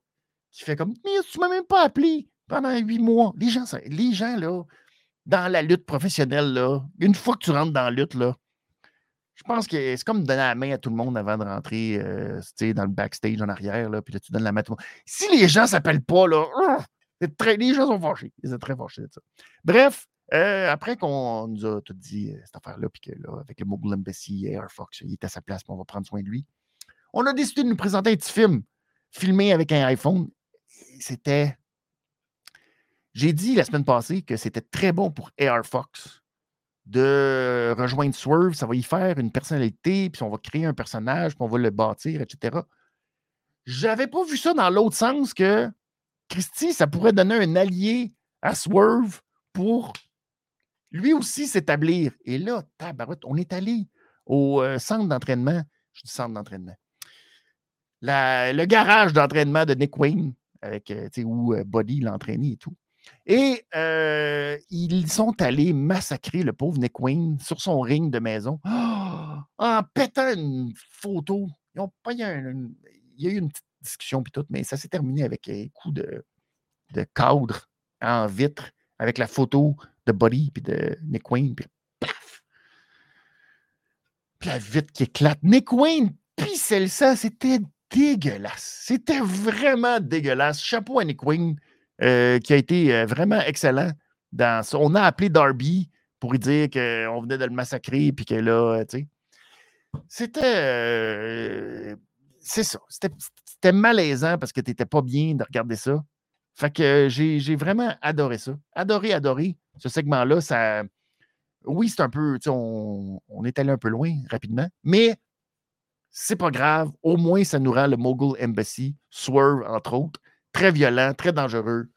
qui fait comme Mais tu ne m'as même pas appelé pendant huit mois. Les gens, les gens, là, dans la lutte professionnelle, là, une fois que tu rentres dans la lutte, là, je pense que c'est comme donner la main à tout le monde avant de rentrer euh, dans le backstage en arrière, là, puis là, tu donnes la main à tout le monde. Si les gens ne s'appellent pas, là, très, les gens sont fâchés. Ils sont très fâchés de ça. Bref, euh, après qu'on nous a tout dit euh, cette affaire-là, puis que là, avec le Mogul Embassy, Air Fox, il est à sa place, puis on va prendre soin de lui, on a décidé de nous présenter un petit film filmé avec un iPhone. C'était. J'ai dit la semaine passée que c'était très bon pour Air Fox de rejoindre Swerve, ça va y faire une personnalité, puis on va créer un personnage, puis on va le bâtir, etc. J'avais pas vu ça dans l'autre sens que Christy, ça pourrait donner un allié à Swerve pour lui aussi s'établir. Et là, tabarouette, on est allé au euh, centre d'entraînement. Je dis centre d'entraînement. le garage d'entraînement de Nick Wayne, avec, euh, où euh, Buddy l'entraînait et tout. Et ils sont allés massacrer le pauvre Nick Wayne sur son ring de maison en pétant une photo. Ils pas, il, y a eu une petite discussion puis tout, mais ça s'est terminé avec un coup de, de cadre en vitre avec la photo de Buddy puis de Nick Wayne. Puis paf! Puis la vitre qui éclate. Nick Wayne pissait ça. C'était dégueulasse. C'était vraiment dégueulasse. Chapeau à Nick Wayne, euh, qui a été euh, vraiment excellent dans. On a appelé Darby pour lui dire qu'on venait de le massacrer, puis que là, tu sais. C'était. Euh, c'est ça. C'était malaisant parce que tu n'étais pas bien de regarder ça. Fait que j'ai vraiment adoré ça. Adoré, adoré. Ce segment-là, ça. Oui, c'est un peu. On, on est allé un peu loin rapidement, mais c'est pas grave. Au moins, ça nous rend le Mogul Embassy, Swerve, entre autres, très violent, très dangereux.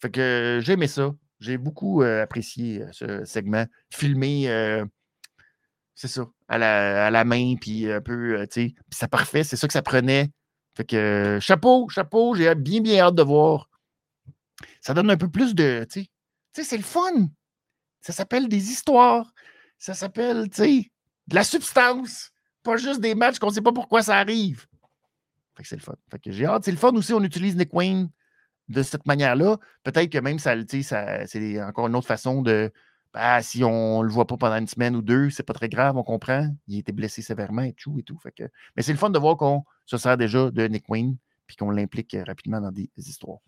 Fait que j'ai aimé ça. J'ai beaucoup euh, apprécié euh, ce segment. Filmé, euh, c'est ça, à la, à la, main, puis un peu, tu sais, c'est parfait, c'est ça que ça prenait. Fait que chapeau, chapeau, j'ai bien, bien hâte de voir. Ça donne un peu plus de, tu sais, c'est le fun. Ça s'appelle des histoires. Ça s'appelle, tu sais, de la substance. Pas juste des matchs qu'on ne sait pas pourquoi ça arrive. C'est le fun. J'ai hâte. C'est le fun aussi, on utilise Nick Wayne de cette manière-là. Peut-être que même ça, c'est encore une autre façon de. Bah, si on ne le voit pas pendant une semaine ou deux, c'est pas très grave, on comprend. Il était blessé sévèrement et tout et tout. Mais c'est le fun de voir qu'on se sert déjà de Nick Wayne puis qu'on l'implique rapidement dans des, histoires.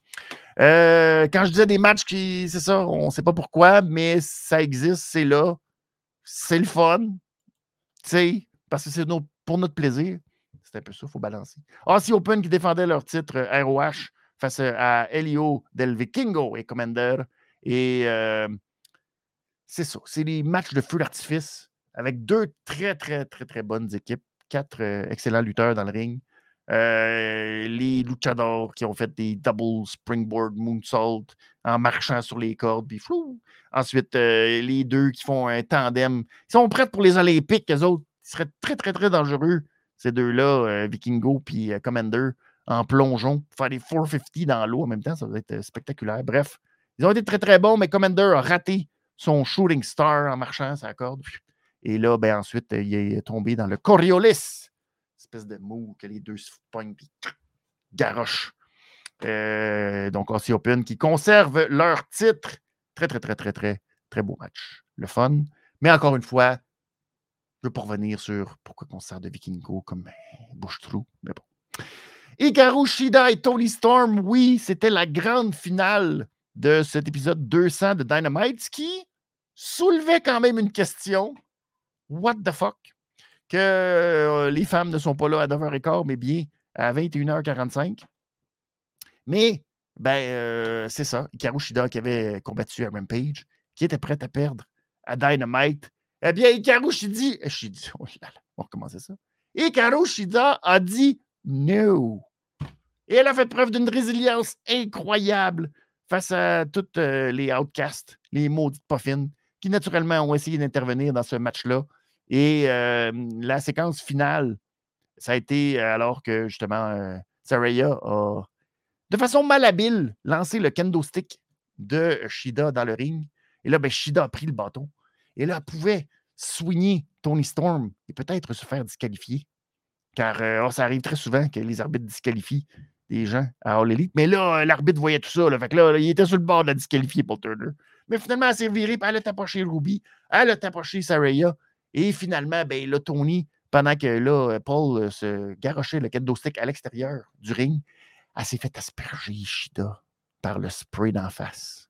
Euh, quand je disais des matchs qui, c'est ça, on ne sait pas pourquoi, mais ça existe, c'est là. C'est le fun. Tu sais, parce que c'est pour notre plaisir. C'est un peu ça, il faut balancer. Aussie Open qui défendait leur titre ROH euh, face à Elio Del Vikingo et Commander. Et euh, c'est ça, c'est des matchs de feu d'artifice avec deux très, très, très, très bonnes équipes, quatre euh, excellents lutteurs dans le ring. les luchadors qui ont fait des double springboard moonsault en marchant sur les cordes, puis flou. Ensuite, les deux qui font un tandem. Ils sont prêts pour les Olympiques, les autres serait très, très, très dangereux, ces deux-là, euh, Vikingo puis euh, Commander, en plongeon. Faire des 450 dans l'eau en même temps, ça va être euh, spectaculaire. Bref, ils ont été très, très bons, mais Commander a raté son shooting star en marchant sa corde. Et là, ben, ensuite, il est tombé dans le Coriolis, espèce de mou que les deux se pognent puis garochent. donc, Aussie Open qui conserve leur titre. Très, très, très, très, très, très beau match. Le fun. Mais encore une fois, je ne veux pas revenir sur pourquoi on sert de Vikingo comme ben, bouche-trou, mais bon. Hikaru Shida et Tony Storm, oui, c'était la grande finale de cet épisode 200 de Dynamite, qui soulevait quand même une question. What the fuck? Que euh, les femmes ne sont pas là à 9h15, mais bien à 21h45. Mais, ben, euh, c'est ça. Hikaru Shida qui avait combattu à Rampage, qui était prête à perdre à Dynamite eh bien, Hikaru Shida, eh, oh on recommencer ça. Shida a dit no. Et elle a fait preuve d'une résilience incroyable face à toutes euh, les outcasts, les maudites poffines, qui naturellement ont essayé d'intervenir dans ce match-là. Et euh, la séquence finale, ça a été euh, alors que justement Saraya a, de façon malhabile, lancé le kendo stick de Shida dans le ring. Et là, ben, Shida a pris le bâton et là, elle pouvait soigner Tony Storm et peut-être se faire disqualifier. Car euh, oh, ça arrive très souvent que les arbitres disqualifient des gens à All Elite. Mais là, l'arbitre voyait tout ça. Fait il était sur le bord de la disqualifier pour Turner. Mais finalement, elle s'est virée, elle a Ruby, elle a tapoché Saraya. Et finalement, ben, là, Tony, pendant que là, Paul euh, se garochait le kendo stick à l'extérieur du ring, elle s'est fait asperger Shida par le spray d'en face.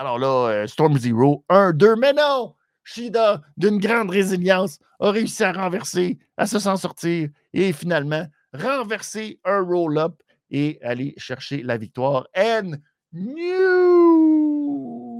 Alors là, euh, Storm Zero, 1, 2, mais non! Shida, d'une grande résilience, a réussi à renverser, à se s'en sortir et finalement renverser un roll-up et aller chercher la victoire. And new,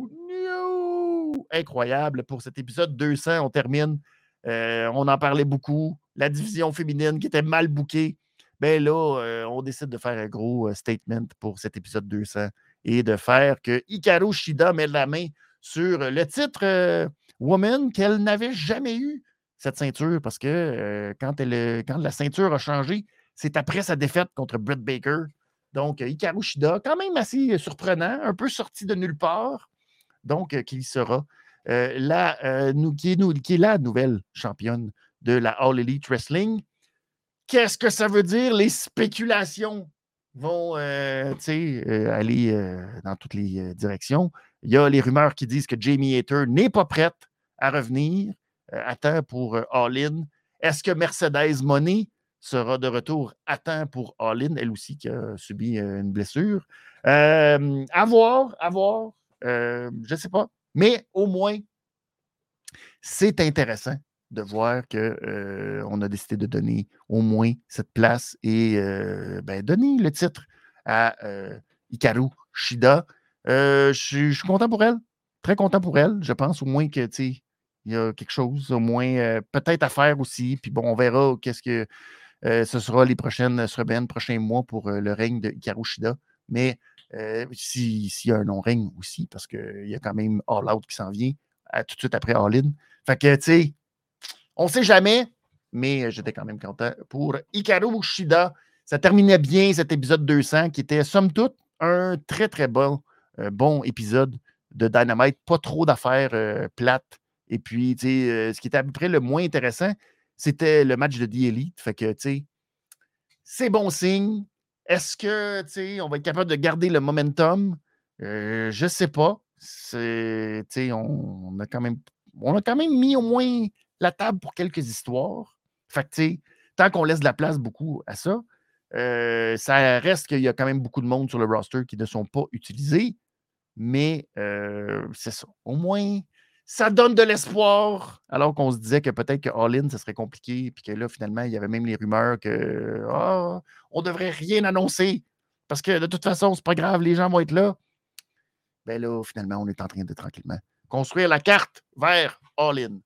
new, incroyable pour cet épisode 200. On termine. Euh, on en parlait beaucoup. La division féminine qui était mal bookée. Ben là, euh, on décide de faire un gros statement pour cet épisode 200 et de faire que Hikaru Shida met la main sur le titre Woman qu'elle n'avait jamais eu cette ceinture parce que quand, elle, quand la ceinture a changé, c'est après sa défaite contre Britt Baker. Donc, Hikaru Shida, quand même assez surprenant, un peu sorti de nulle part. Donc, qui sera qui est la nouvelle championne de la All Elite Wrestling. Qu'est-ce que ça veut dire? Les spéculations? Vont euh, euh, aller euh, dans toutes les directions. Il y a les rumeurs qui disent que Jamie Hater n'est pas prête à revenir à temps pour All In. Est-ce que Mercedes Money sera de retour à temps pour All In, elle aussi qui a subi une blessure? à voir, à voir. je ne sais pas. Mais au moins, c'est intéressant de voir qu'on a décidé de donner au moins cette place et ben, donner le titre à Hikaru Shida. je suis content pour elle, très content pour elle. Je pense au moins que il y a quelque chose, au moins peut-être à faire aussi. Puis bon, on verra qu'est-ce que ce sera les prochaines semaines, prochains mois pour le règne de Hikaru Shida. Mais s'il y a un long règne aussi, parce qu'il y a quand même All Out qui s'en vient tout de suite après All In. Fait que, tu sais, on ne sait jamais, mais j'étais quand même content pour Hikaru Shida. Ça terminait bien cet épisode 200 qui était, somme toute, un très, très bon, euh, bon épisode de Dynamite. Pas trop d'affaires euh, plates. Et puis, tu euh, ce qui était à peu près le moins intéressant, c'était le match de The Elite. Fait tu sais, c'est bon signe. Est-ce que, tu on va être capable de garder le momentum? je ne sais pas. On, même, on a quand même mis au moins la table pour quelques histoires. Fait tant qu'on laisse de la place beaucoup à ça, euh, ça reste qu'il y a quand même beaucoup de monde sur le roster qui ne sont pas utilisés. Mais euh, c'est ça. Au moins, ça donne de l'espoir. Alors qu'on se disait que peut-être que All-In, ça serait compliqué. Puis que là, finalement, il y avait même les rumeurs que oh, on devrait rien annoncer. Parce que de toute façon, c'est pas grave, les gens vont être là. Ben là, finalement, on est en train de tranquillement construire la carte vers All-In.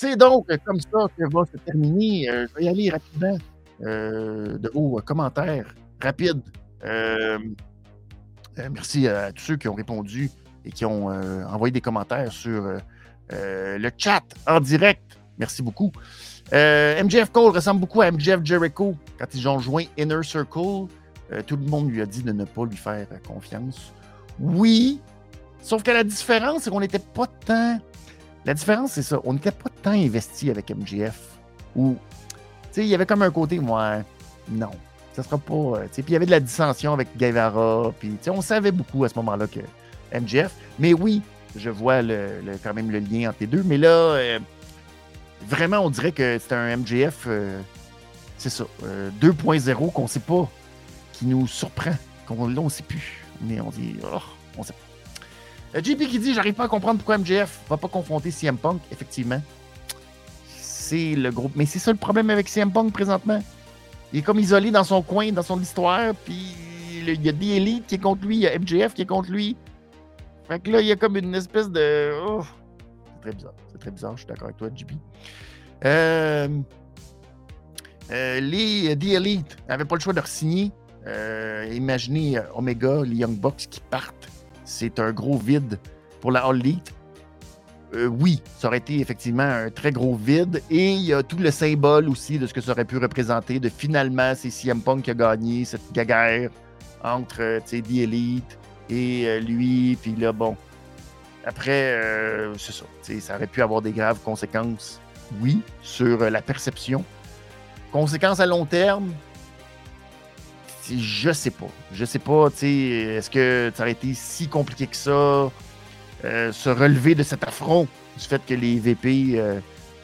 C'est donc comme ça que va se terminer. Euh, je vais y aller rapidement euh, de vos commentaires rapides. Euh, merci à tous ceux qui ont répondu et qui ont envoyé des commentaires sur le chat en direct. Merci beaucoup. MJF Cole ressemble beaucoup à MJF Jericho quand ils ont joint Inner Circle. tout le monde lui a dit de ne pas lui faire confiance. Oui, sauf que la différence, c'est qu'on n'était pas tant la différence, c'est ça. On n'était pas tant investi avec MGF. Sais, il y avait comme un côté, moi, non, ça sera pas. Euh, puis il y avait de la dissension avec Guevara. Puis, on savait beaucoup à ce moment-là que MGF. Mais oui, je vois le, quand même le lien entre les deux. Mais là, euh, vraiment, on dirait que c'est un MGF, euh, c'est ça, 2.0 qu'on sait pas, qui nous surprend. Qu'on, ne sait plus. Mais on dit, oh, on sait pas. JP qui dit J'arrive pas à comprendre pourquoi MJF va pas confronter CM Punk. Effectivement, le groupe. Mais c'est ça le problème avec CM Punk présentement. Il est comme isolé dans son coin, dans son histoire. Puis il y a des élites qui est contre lui, il y a MJF qui est contre lui. Fait que là, il y a comme une espèce de. C'est très bizarre. C'est très bizarre, je suis d'accord avec toi, JP. Euh, euh, les The Elite n'avaient pas le choix de re-signer. imaginez Omega, les Young Bucks qui partent c'est un gros vide pour la All Elite. Euh, oui, ça aurait été effectivement un très gros vide. Et il y a tout le symbole aussi de ce que ça aurait pu représenter, de finalement, c'est CM Punk qui a gagné cette guerre entre euh, The Elite et euh, lui. Puis là, bon, après, c'est ça. Ça aurait pu avoir des graves conséquences, oui, sur la perception. Conséquences à long terme, je sais pas. Je sais pas, tu sais, est-ce que ça aurait été si compliqué que ça, euh, se relever de cet affront du fait que les VP euh,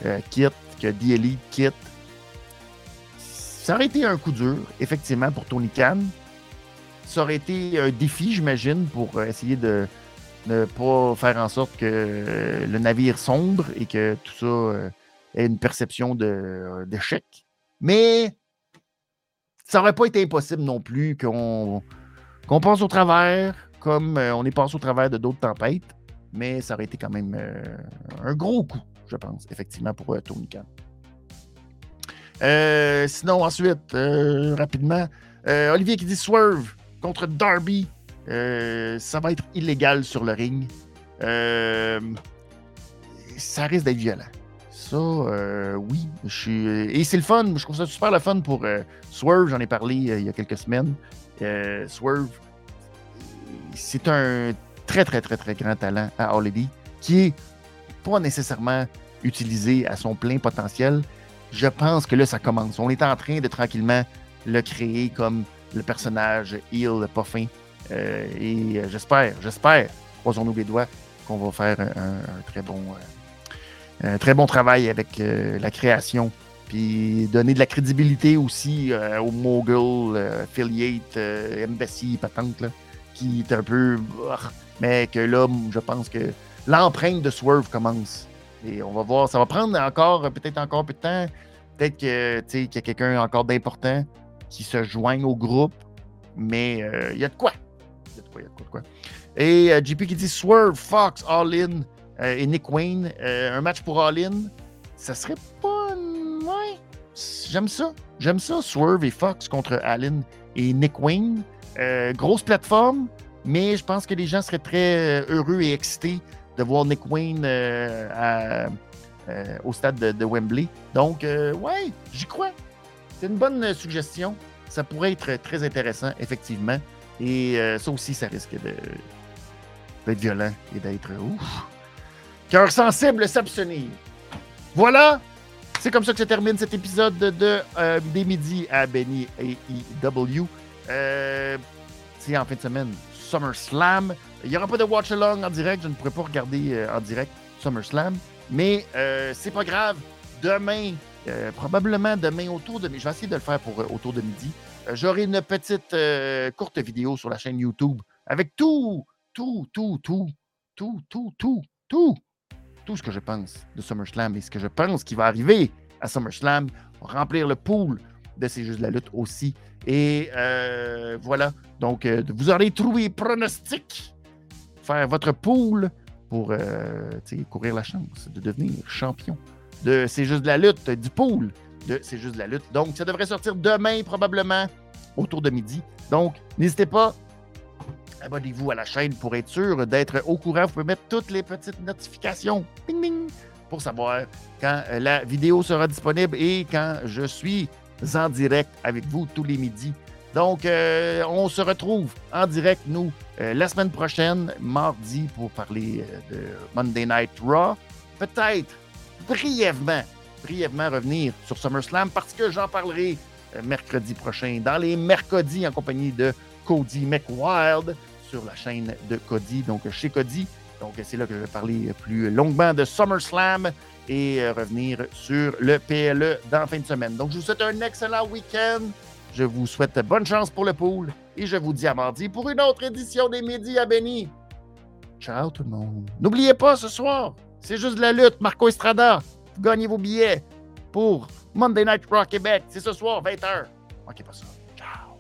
euh, quittent, que D.L.E. quitte. Ça aurait été un coup dur, effectivement, pour Tony Khan. Ça aurait été un défi, j'imagine, pour essayer de ne pas faire en sorte que le navire sombre et que tout ça ait une perception d'échec. Mais ça n'aurait pas été impossible non plus qu'on passe au travers, comme on est passé au travers de d'autres tempêtes, mais ça aurait été quand même euh, un gros coup, je pense, effectivement, pour euh, Tony Khan. sinon, ensuite, rapidement, Olivier qui dit Swerve contre Darby, ça va être illégal sur le ring. Euh, ça risque d'être violent. Ça, euh, oui. Je suis... Et c'est le fun. Je trouve ça super le fun pour euh, Swerve. J'en ai parlé il y a quelques semaines. Swerve, c'est un très, très, très, très grand talent à Holiday qui est pas nécessairement utilisé à son plein potentiel. Je pense que là, ça commence. On est en train de tranquillement le créer comme le personnage heel pas fin. et j'espère, j'espère, croisons-nous les doigts, qu'on va faire un, très bon euh, très bon travail avec euh, la création. Puis donner de la crédibilité aussi euh, au Mogul, Affiliate, Embassy, patente, qui est un peu. Mais que là, je pense que l'empreinte de Swerve commence. Et on va voir, ça va prendre encore, peut-être encore peu de temps. Peut-être que, qu'il y a quelqu'un encore d'important qui se joigne au groupe. Mais il y a de quoi. Il y a de quoi, il y a de quoi. Et euh, JP qui dit Swerve, Fox, All In euh, et Nick Wayne. Euh, un match pour All In, ça serait pas. Ouais, j'aime ça. J'aime ça, Swerve et Fox contre Allen et Nick Wayne. grosse plateforme, mais je pense que les gens seraient très heureux et excités de voir Nick Wayne au stade de, Wembley. Donc, ouais, j'y crois. C'est une bonne suggestion. Ça pourrait être très intéressant, effectivement. Et ça aussi, ça risque d'être violent et d'être ouf. Cœur sensible, s'abstenir. Voilà, c'est comme ça que se termine cet épisode de euh, Des à Benny AEW. Euh, c'est en fin de semaine, SummerSlam. Il n'y aura pas de watch along en direct, je ne pourrai pas regarder euh, en direct SummerSlam, mais euh, c'est pas grave. Demain, probablement demain autour de je vais essayer de le faire pour autour de midi. J'aurai une petite courte vidéo sur la chaîne YouTube avec tout tout, tout, tout, tout, tout, tout, tout, tout ce que je pense de SummerSlam et ce que je pense qui va arriver à SummerSlam, remplir le pool de ces Jeux de la lutte aussi. Et euh, voilà, donc euh, vous aurez trouvé pronostic, faire votre pool pour euh, courir la chance de devenir champion de ces Jeux de la lutte, du pool de ces Jeux de la lutte. Donc, ça devrait sortir demain probablement autour de midi. Donc, n'hésitez pas, abonnez-vous à la chaîne pour être sûr d'être au courant. Vous pouvez mettre toutes les petites notifications pour savoir quand la vidéo sera disponible et quand je suis en direct avec vous tous les midis. Donc, euh, on se retrouve en direct, nous, euh, la semaine prochaine, mardi, pour parler de Monday Night Raw. Peut-être brièvement, brièvement revenir sur SummerSlam parce que j'en parlerai mercredi prochain dans les mercredis en compagnie de Cody McWild sur la chaîne de Cody, donc chez Cody. Donc, c'est là que je vais parler plus longuement de SummerSlam et euh, revenir sur le PLE dans la fin de semaine. Donc, je vous souhaite un excellent week-end. Je vous souhaite bonne chance pour le pool et je vous dis à mardi pour une autre édition des Midi à Béni. Ciao tout le monde. N'oubliez pas ce soir, c'est juste de la lutte. Marco Estrada, vous gagnez vos billets pour Monday Night Raw Québec. C'est ce soir, 20h. Manquez pas ça. Ciao.